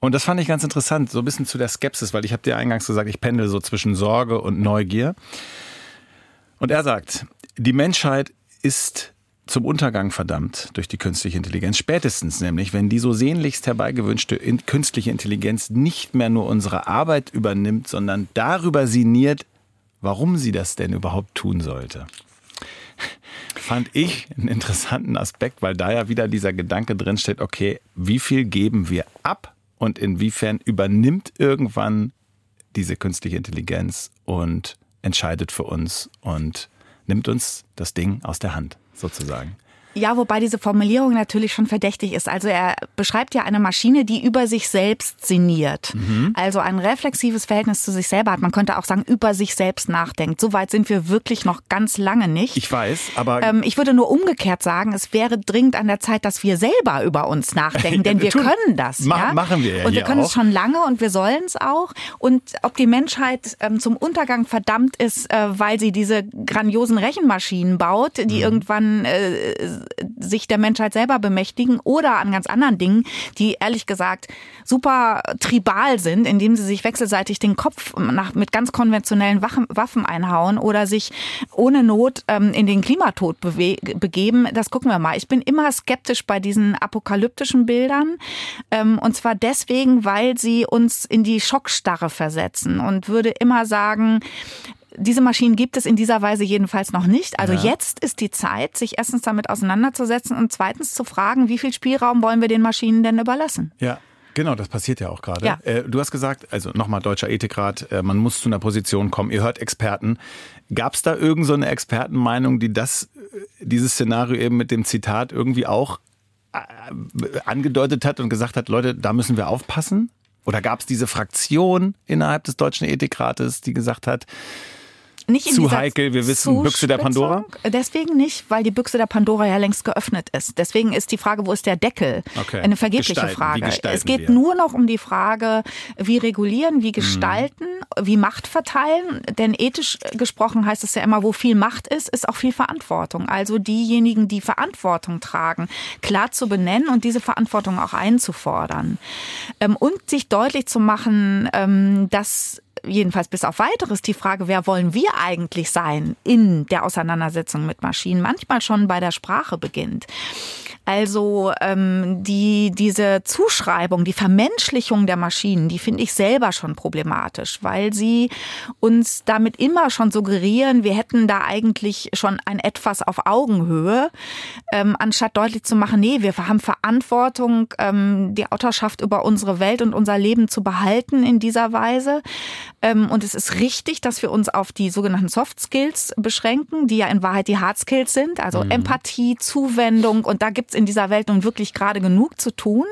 Und das fand ich ganz interessant, so ein bisschen zu der Skepsis, weil ich habe dir eingangs gesagt, ich pendel so zwischen Sorge und Neugier. Und er sagt, die Menschheit ist zum Untergang verdammt durch die künstliche Intelligenz. Spätestens nämlich, wenn die so sehnlichst herbeigewünschte künstliche Intelligenz nicht mehr nur unsere Arbeit übernimmt, sondern darüber sinniert, warum sie das denn überhaupt tun sollte. Fand ich einen interessanten Aspekt, weil da ja wieder dieser Gedanke drinsteht, okay, wie viel geben wir ab und inwiefern übernimmt irgendwann diese künstliche Intelligenz und entscheidet für uns und nimmt uns das Ding aus der Hand sozusagen. Ja, wobei diese Formulierung natürlich schon verdächtig ist. Also er beschreibt ja eine Maschine, die über sich selbst sinniert. Mhm. Also ein reflexives Verhältnis zu sich selber hat. Man könnte auch sagen, über sich selbst nachdenkt. So weit sind wir wirklich noch ganz lange nicht. Ich weiß, aber. Ähm, ich würde nur umgekehrt sagen, es wäre dringend an der Zeit, dass wir selber über uns nachdenken, denn wir können das. Ma ja? Machen wir ja. Und wir können auch. es schon lange und wir sollen es auch. Und ob die Menschheit ähm, zum Untergang verdammt ist, äh, weil sie diese grandiosen Rechenmaschinen baut, die mhm. irgendwann äh, sich der Menschheit selber bemächtigen oder an ganz anderen Dingen, die ehrlich gesagt super tribal sind, indem sie sich wechselseitig den Kopf nach, mit ganz konventionellen Waffen einhauen oder sich ohne Not ähm, in den Klimatod begeben. Das gucken wir mal. Ich bin immer skeptisch bei diesen apokalyptischen Bildern. Ähm, und zwar deswegen, weil sie uns in die Schockstarre versetzen und würde immer sagen, diese Maschinen gibt es in dieser Weise jedenfalls noch nicht. Also ja. jetzt ist die Zeit, sich erstens damit auseinanderzusetzen und zweitens zu fragen, wie viel Spielraum wollen wir den Maschinen denn überlassen? Ja. Genau, das passiert ja auch gerade. Ja. Äh, du hast gesagt, also nochmal Deutscher Ethikrat, äh, man muss zu einer Position kommen. Ihr hört Experten. Gab es da irgendeine so Expertenmeinung, die das, äh, dieses Szenario eben mit dem Zitat irgendwie auch angedeutet hat und gesagt hat, Leute, da müssen wir aufpassen? Oder gab es diese Fraktion innerhalb des Deutschen Ethikrates, die gesagt hat, nicht in zu heikel, wir wissen, Büchse der Pandora? Deswegen nicht, weil die Büchse der Pandora ja längst geöffnet ist. Deswegen ist die Frage, wo ist der Deckel? Okay. Eine vergebliche Gestalten. Frage. Es geht wir? nur noch um die Frage, wie regulieren, wie gestalten, wie Macht verteilen. Denn ethisch gesprochen heißt es ja immer, wo viel Macht ist, ist auch viel Verantwortung. Also diejenigen, die Verantwortung tragen, klar zu benennen und diese Verantwortung auch einzufordern. Ähm, Und sich deutlich zu machen, ähm, dass jedenfalls bis auf weiteres die Frage, wer wollen wir eigentlich sein in der Auseinandersetzung mit Maschinen, manchmal schon bei der Sprache beginnt. Also ähm, die, diese Zuschreibung, die Vermenschlichung der Maschinen, die finde ich selber schon problematisch, weil sie uns damit immer schon suggerieren, wir hätten da eigentlich schon ein etwas auf Augenhöhe, ähm, anstatt deutlich zu machen, nee, wir haben Verantwortung, ähm, die Autorschaft über unsere Welt und unser Leben zu behalten in dieser Weise. Ähm, und es ist richtig, dass wir uns auf die sogenannten Soft Skills beschränken, die ja in Wahrheit die Hard Skills sind, also Empathie, Zuwendung. Und da gibt's in dieser Welt nun wirklich gerade genug zu tun.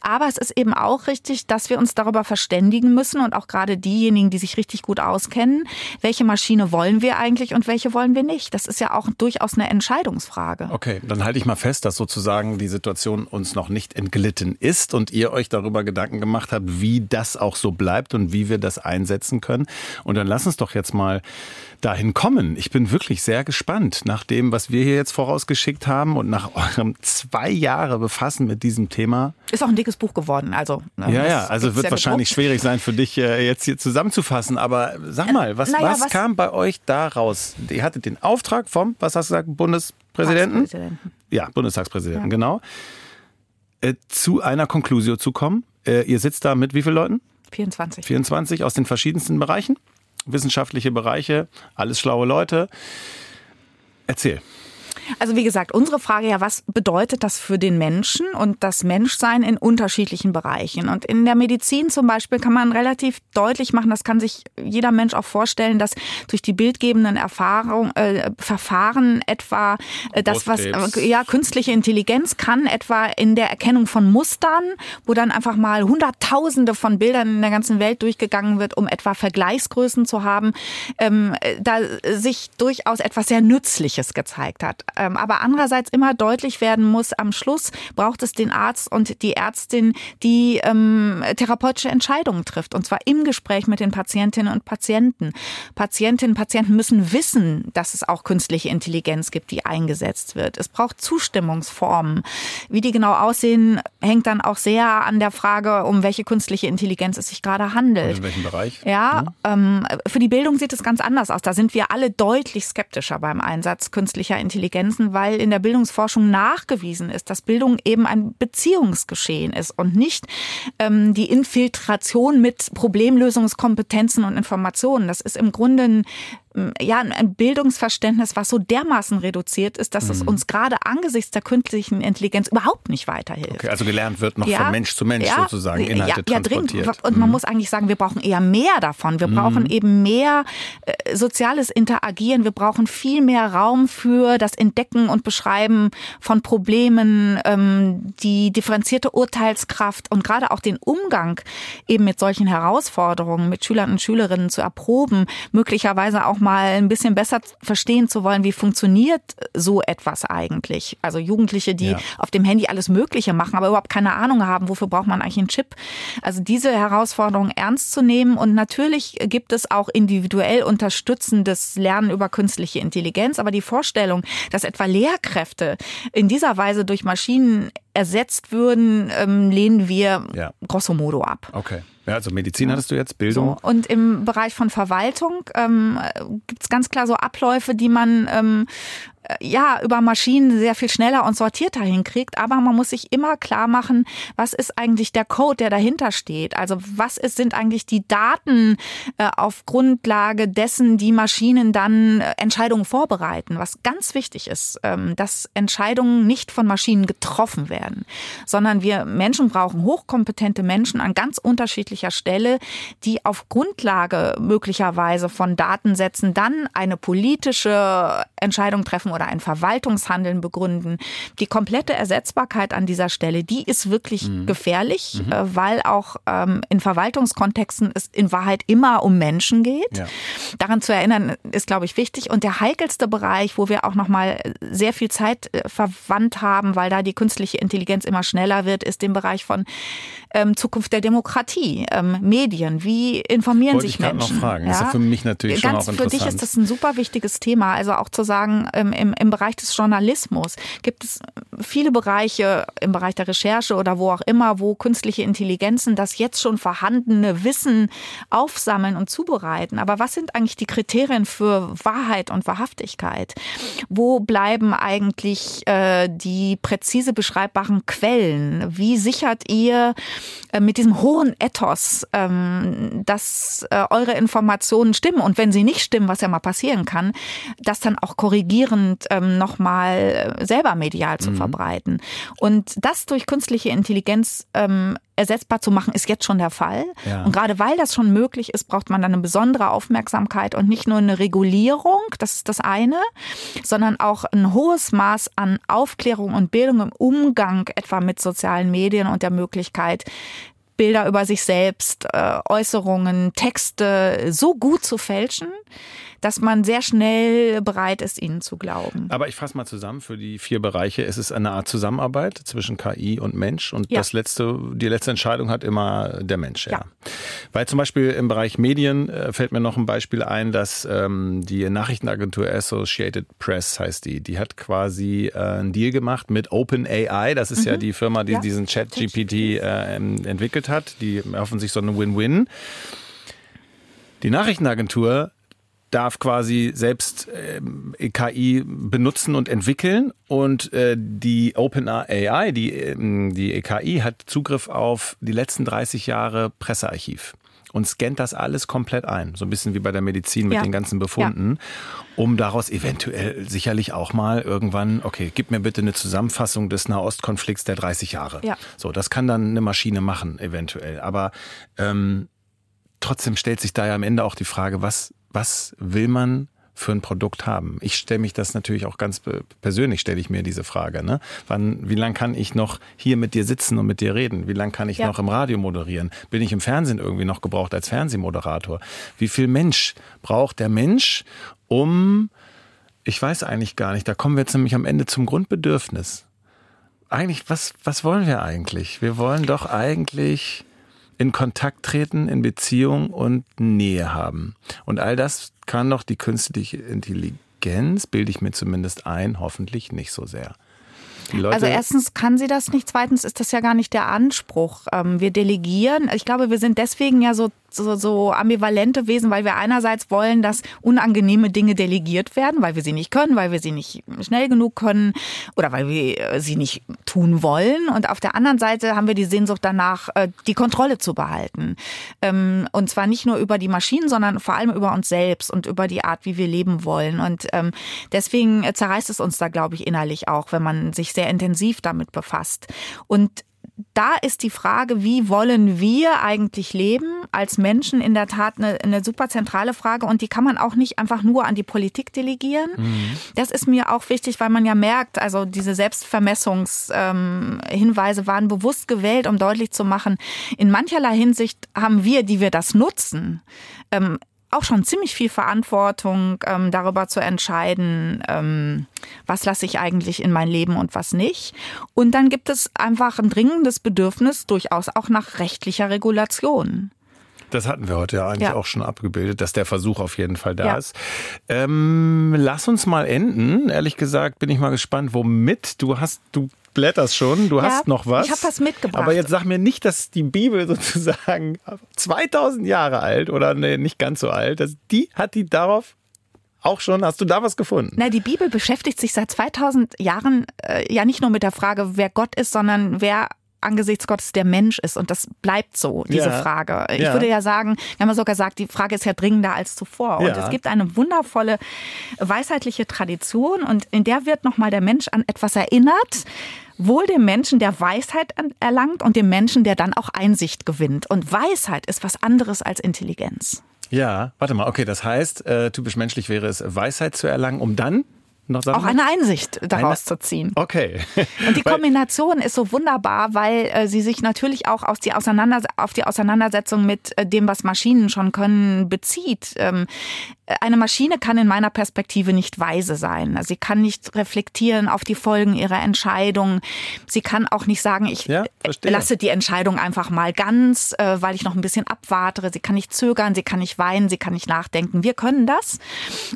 Aber es ist eben auch richtig, dass wir uns darüber verständigen müssen und auch gerade diejenigen, die sich richtig gut auskennen, welche Maschine wollen wir eigentlich und welche wollen wir nicht. Das ist ja auch durchaus eine Entscheidungsfrage. Okay, dann halte ich mal fest, dass sozusagen die Situation uns noch nicht entglitten ist und ihr euch darüber Gedanken gemacht habt, wie das auch so bleibt und wie wir das einsetzen können. Und dann lass uns doch jetzt mal dahin kommen. Ich bin wirklich sehr gespannt nach dem, was wir hier jetzt vorausgeschickt haben und nach eurem zwei Jahre befassen mit diesem Thema. Ist auch ein dickes Buch geworden. Also, ne, Ja, ja, also wird ja wahrscheinlich gedruckt. schwierig sein für dich äh, jetzt hier zusammenzufassen. Aber sag mal, was, naja, was, was- kam bei euch da raus? Ihr hattet den Auftrag vom, was hast du gesagt, Bundespräsidenten? Ja, Bundestagspräsidenten, genau. Äh, zu einer Conclusio zu kommen. Äh, ihr sitzt da mit wie vielen Leuten? 24. 24 aus den verschiedensten Bereichen, wissenschaftliche Bereiche, alles schlaue Leute. Erzähl. Also wie gesagt, unsere Frage ja, was bedeutet das für den Menschen und das Menschsein in unterschiedlichen Bereichen? Und in der Medizin zum Beispiel kann man relativ deutlich machen, das kann sich jeder Mensch auch vorstellen, dass durch die bildgebenden Erfahrung, äh, Verfahren etwa äh, das, was äh, ja künstliche Intelligenz kann, etwa in der Erkennung von Mustern, wo dann einfach mal Hunderttausende von Bildern in der ganzen Welt durchgegangen wird, um etwa Vergleichsgrößen zu haben, ähm, äh, da sich durchaus etwas sehr Nützliches gezeigt hat. Ähm, aber andererseits immer deutlich werden muss, am Schluss braucht es den Arzt und die Ärztin, die ähm, therapeutische Entscheidungen trifft. Und zwar im Gespräch mit den Patientinnen und Patienten. Patientinnen und Patienten müssen wissen, dass es auch künstliche Intelligenz gibt, die eingesetzt wird. Es braucht Zustimmungsformen. Wie die genau aussehen, hängt dann auch sehr an der Frage, um welche künstliche Intelligenz es sich gerade handelt. In welchem Bereich? Ja, ähm, für die Bildung sieht es ganz anders aus. Da sind wir alle deutlich skeptischer beim Einsatz künstlicher Intelligenzen, weil in der Bildungsforschung nachgewiesen ist, dass Bildung eben ein Beziehungsgeschehen ist und nicht ähm, die Infiltration mit Problemlösungskompetenzen und Informationen. Das ist im Grunde ein ja, ein Bildungsverständnis, was so dermaßen reduziert ist, dass es Mhm. uns gerade angesichts der künstlichen Intelligenz überhaupt nicht weiterhilft. Okay, also gelernt wird noch von Mensch zu Mensch ja, sozusagen Inhalte ja, ja, transportiert. Mhm. Dringend. Und man muss eigentlich sagen, wir brauchen eher mehr davon. Wir brauchen eben mehr äh, soziales Interagieren. Wir brauchen viel mehr Raum für das Entdecken und Beschreiben von Problemen, ähm, die differenzierte Urteilskraft und gerade auch den Umgang eben mit solchen Herausforderungen mit Schülern und Schülerinnen zu erproben, möglicherweise auch mal ein bisschen besser verstehen zu wollen, wie funktioniert so etwas eigentlich. Also Jugendliche, die Ja. auf dem Handy alles Mögliche machen, aber überhaupt keine Ahnung haben, wofür braucht man eigentlich einen Chip. Also diese Herausforderung ernst zu nehmen und natürlich gibt es auch individuell unterstützendes Lernen über künstliche Intelligenz, aber die Vorstellung, dass etwa Lehrkräfte in dieser Weise durch Maschinen ersetzt würden, ähm, lehnen wir Ja. grosso modo ab. Okay. Ja, also Medizin hattest du jetzt, Bildung. So, und im Bereich von Verwaltung ähm, gibt es ganz klar so Abläufe, die man ähm, äh, ja über Maschinen sehr viel schneller und sortierter hinkriegt. Aber man muss sich immer klar machen, was ist eigentlich der Code, der dahinter steht. Also was ist, sind eigentlich die Daten äh, auf Grundlage dessen, die Maschinen dann äh, Entscheidungen vorbereiten. Was ganz wichtig ist, ähm, dass Entscheidungen nicht von Maschinen getroffen werden, sondern wir Menschen brauchen hochkompetente Menschen an ganz unterschiedlicher Stelle, die auf Grundlage möglicherweise von Datensätzen dann eine politische Entscheidung treffen oder ein Verwaltungshandeln begründen. Die komplette Ersetzbarkeit an dieser Stelle, die ist wirklich mhm. gefährlich, mhm. Äh, weil auch ähm, in Verwaltungskontexten es in Wahrheit immer um Menschen geht. Ja. Daran zu erinnern ist, glaube ich, wichtig. Und der heikelste Bereich, wo wir auch noch mal sehr viel Zeit äh, verwandt haben, weil da die künstliche Intelligenz immer schneller wird, ist dem Bereich von ähm, Zukunft der Demokratie, ähm, Medien. Wie informieren Wollte sich ich Menschen? Noch fragen. Ja? Das ist ja für mich natürlich Ganz schon auch Für dich ist das ein super wichtiges Thema. Also auch zu sagen, ähm, im, im Bereich des Journalismus gibt es viele Bereiche im Bereich der Recherche oder wo auch immer, wo künstliche Intelligenzen das jetzt schon vorhandene Wissen aufsammeln und zubereiten. Aber was sind eigentlich die Kriterien für Wahrheit und Wahrhaftigkeit? Wo bleiben eigentlich äh, die präzise beschreibbaren Quellen? Wie sichert ihr äh, mit diesem hohen Ethos, ähm, dass äh, eure Informationen stimmen und wenn sie nicht stimmen, was ja mal passieren kann, das dann auch korrigierend ähm, nochmal selber medial zu mhm. verbreiten. Und das durch künstliche Intelligenz ähm, ersetzbar zu machen, ist jetzt schon der Fall. Ja. Und gerade weil das schon möglich ist, braucht man dann eine besondere Aufmerksamkeit und nicht nur eine Regulierung, das ist das eine, sondern auch ein hohes Maß an Aufklärung und Bildung im Umgang etwa mit sozialen Medien und der Möglichkeit, Bilder über sich selbst, äh, Äußerungen, Texte so gut zu fälschen, dass man sehr schnell bereit ist, ihnen zu glauben. Aber ich fasse mal zusammen für die vier Bereiche. Es ist eine Art Zusammenarbeit zwischen KI und Mensch und ja. das letzte, die letzte Entscheidung hat immer der Mensch. Ja. ja. Weil zum Beispiel im Bereich Medien äh, fällt mir noch ein Beispiel ein, dass ähm, die Nachrichtenagentur Associated Press heißt die, die hat quasi äh, einen Deal gemacht mit OpenAI. Das ist mhm. ja die Firma, die ja. diesen Chat-GPT äh, entwickelt hat. Die erhoffen sich so eine Win-Win. Die Nachrichtenagentur darf quasi selbst äh, KI benutzen und entwickeln und äh, die OpenAI, die, äh, die KI hat Zugriff auf die letzten 30 Jahre Pressearchiv und scannt das alles komplett ein, so ein bisschen wie bei der Medizin mit ja. den ganzen Befunden, ja. um daraus eventuell sicherlich auch mal irgendwann, okay, gib mir bitte eine Zusammenfassung des Nahostkonflikts der 30 Jahre. Ja. So, das kann dann eine Maschine machen, eventuell. Aber ähm, trotzdem stellt sich da ja am Ende auch die Frage, was was will man für ein Produkt haben? Ich stelle mich das natürlich auch ganz persönlich, stelle ich mir diese Frage. Ne? Wann, wie lange kann ich noch hier mit dir sitzen und mit dir reden? Wie lange kann ich ja. noch im Radio moderieren? Bin ich im Fernsehen irgendwie noch gebraucht als Fernsehmoderator? Wie viel Mensch braucht der Mensch, um, ich weiß eigentlich gar nicht, da kommen wir jetzt nämlich am Ende zum Grundbedürfnis. Eigentlich, was, was wollen wir eigentlich? Wir wollen doch eigentlich in Kontakt treten, in Beziehung und Nähe haben. Und all das kann doch die künstliche Intelligenz, bilde ich mir zumindest ein, hoffentlich nicht so sehr. also erstens kann sie das nicht, zweitens ist das ja gar nicht der Anspruch. Ähm, wir delegieren. Ich glaube, wir sind deswegen ja so so, so ambivalente Wesen, weil wir einerseits wollen, dass unangenehme Dinge delegiert werden, weil wir sie nicht können, weil wir sie nicht schnell genug können oder weil wir äh, sie nicht tun wollen. Und auf der anderen Seite haben wir die Sehnsucht danach, äh, die Kontrolle zu behalten. Ähm, und zwar nicht nur über die Maschinen, sondern vor allem über uns selbst und über die Art, wie wir leben wollen. Und ähm, deswegen zerreißt es uns da, glaube ich, innerlich auch, wenn man sich sehr intensiv damit befasst. Und da ist die Frage, wie wollen wir eigentlich leben als Menschen in der Tat eine, eine super zentrale Frage und die kann man auch nicht einfach nur an die Politik delegieren. Mhm. Das ist mir auch wichtig, weil man ja merkt, also diese Selbstvermessungshinweise ähm, waren bewusst gewählt, um deutlich zu machen, in mancherlei Hinsicht haben wir, die wir das nutzen, ähm, auch schon ziemlich viel Verantwortung, ähm, darüber zu entscheiden, ähm, was lasse ich eigentlich in mein Leben und was nicht. Und dann gibt es einfach ein dringendes Bedürfnis, durchaus auch nach rechtlicher Regulation. Das hatten wir heute ja eigentlich ja. auch schon abgebildet, dass der Versuch auf jeden Fall da ja. ist. Ähm, lass uns mal enden. Ehrlich gesagt bin ich mal gespannt, womit du hast, du blätterst schon, du ja, hast noch was. Ich habe was mitgebracht. Aber jetzt sag mir nicht, dass die Bibel sozusagen 2000 Jahre alt oder nee, nicht ganz so alt, dass die hat die darauf auch schon, hast du da was gefunden? Na, die Bibel beschäftigt sich seit 2000 Jahren äh, ja nicht nur mit der Frage, wer Gott ist, sondern wer angesichts Gottes der Mensch ist. Und das bleibt so, diese ja. Frage. Ich ja. würde ja sagen, wir haben sogar gesagt, die Frage ist ja dringender als zuvor. Und ja. es gibt eine wundervolle weisheitliche Tradition und in der wird nochmal der Mensch an etwas erinnert, wohl dem Menschen, der Weisheit erlangt und dem Menschen, der dann auch Einsicht gewinnt. Und Weisheit ist was anderes als Intelligenz. Ja, warte mal, okay, das heißt, äh, typisch menschlich wäre es, Weisheit zu erlangen, um dann noch sagen? Auch eine Einsicht daraus eine? zu ziehen. Okay. Und die Kombination ist so wunderbar, weil äh, sie sich natürlich auch aus die Auseinander auf die Auseinandersetzung mit äh, dem, was Maschinen schon können, bezieht. Ähm, eine Maschine kann in meiner Perspektive nicht weise sein. Sie kann nicht reflektieren auf die Folgen ihrer Entscheidung. Sie kann auch nicht sagen, ich ja, lasse die Entscheidung einfach mal ganz, äh, weil ich noch ein bisschen abwarte. Sie kann nicht zögern, sie kann nicht weinen, sie kann nicht nachdenken. Wir können das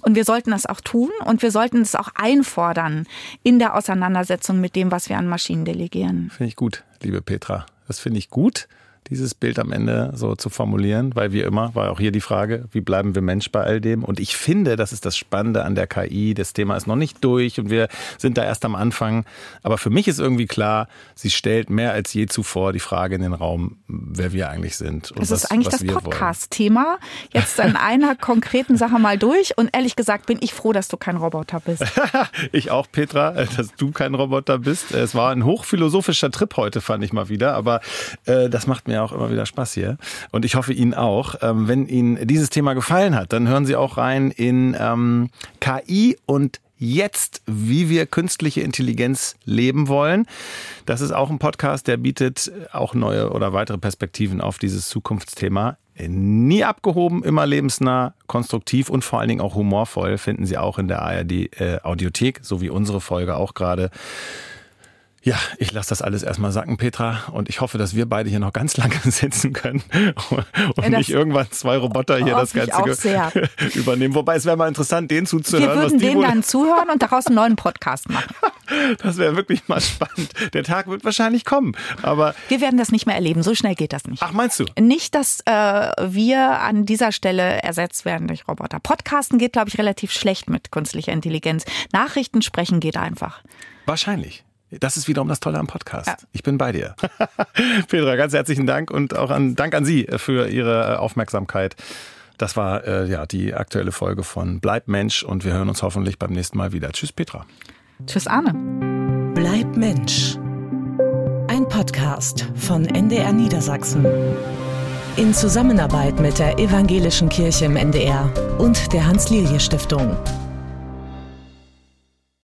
und wir sollten das auch tun und wir sollten es auch einfordern in der Auseinandersetzung mit dem, was wir an Maschinen delegieren. Finde ich gut, liebe Petra. Das finde ich gut dieses Bild am Ende so zu formulieren, weil wie immer war auch hier die Frage, wie bleiben wir Mensch bei all dem? Und ich finde, das ist das Spannende an der KI. Das Thema ist noch nicht durch und wir sind da erst am Anfang. Aber für mich ist irgendwie klar, sie stellt mehr als je zuvor die Frage in den Raum, wer wir eigentlich sind. Und das was, ist eigentlich das Podcast-Thema. Jetzt an einer konkreten Sache mal durch. Und ehrlich gesagt bin ich froh, dass du kein Roboter bist. ich auch, Petra, dass du kein Roboter bist. Es war ein hochphilosophischer Trip heute, fand ich mal wieder. Aber äh, das macht mir auch immer wieder Spaß hier. Und ich hoffe Ihnen auch. Ähm, wenn Ihnen dieses Thema gefallen hat, dann hören Sie auch rein in ähm, KI und jetzt, wie wir künstliche Intelligenz leben wollen. Das ist auch ein Podcast, der bietet auch neue oder weitere Perspektiven auf dieses Zukunftsthema. Nie abgehoben, immer lebensnah, konstruktiv und vor allen Dingen auch humorvoll finden Sie auch in der ARD äh, Audiothek, so wie unsere Folge auch gerade. Ja, ich lasse das alles erstmal sacken, Petra. Und ich hoffe, dass wir beide hier noch ganz lange sitzen können und ja, nicht irgendwann zwei Roboter hier das Ganze übernehmen. Wobei es wäre mal interessant, den zuzuhören. Wir würden den dann zuhören und daraus einen neuen Podcast machen. das wäre wirklich mal spannend. Der Tag wird wahrscheinlich kommen, aber wir werden das nicht mehr erleben. So schnell geht das nicht. Ach, meinst du? Nicht, dass äh, wir an dieser Stelle ersetzt werden durch Roboter. Podcasten geht, glaube ich, relativ schlecht mit künstlicher Intelligenz. Nachrichten sprechen geht einfach. Wahrscheinlich. Das ist wiederum das Tolle am Podcast. Ja. Ich bin bei dir. Petra, ganz herzlichen Dank und auch an, Dank an Sie für Ihre Aufmerksamkeit. Das war äh, ja die aktuelle Folge von Bleib Mensch und wir hören uns hoffentlich beim nächsten Mal wieder. Tschüss, Petra. Tschüss, Arne. Bleib Mensch. Ein Podcast von NDR Niedersachsen. In Zusammenarbeit mit der Evangelischen Kirche im NDR und der Hans-Lilje-Stiftung.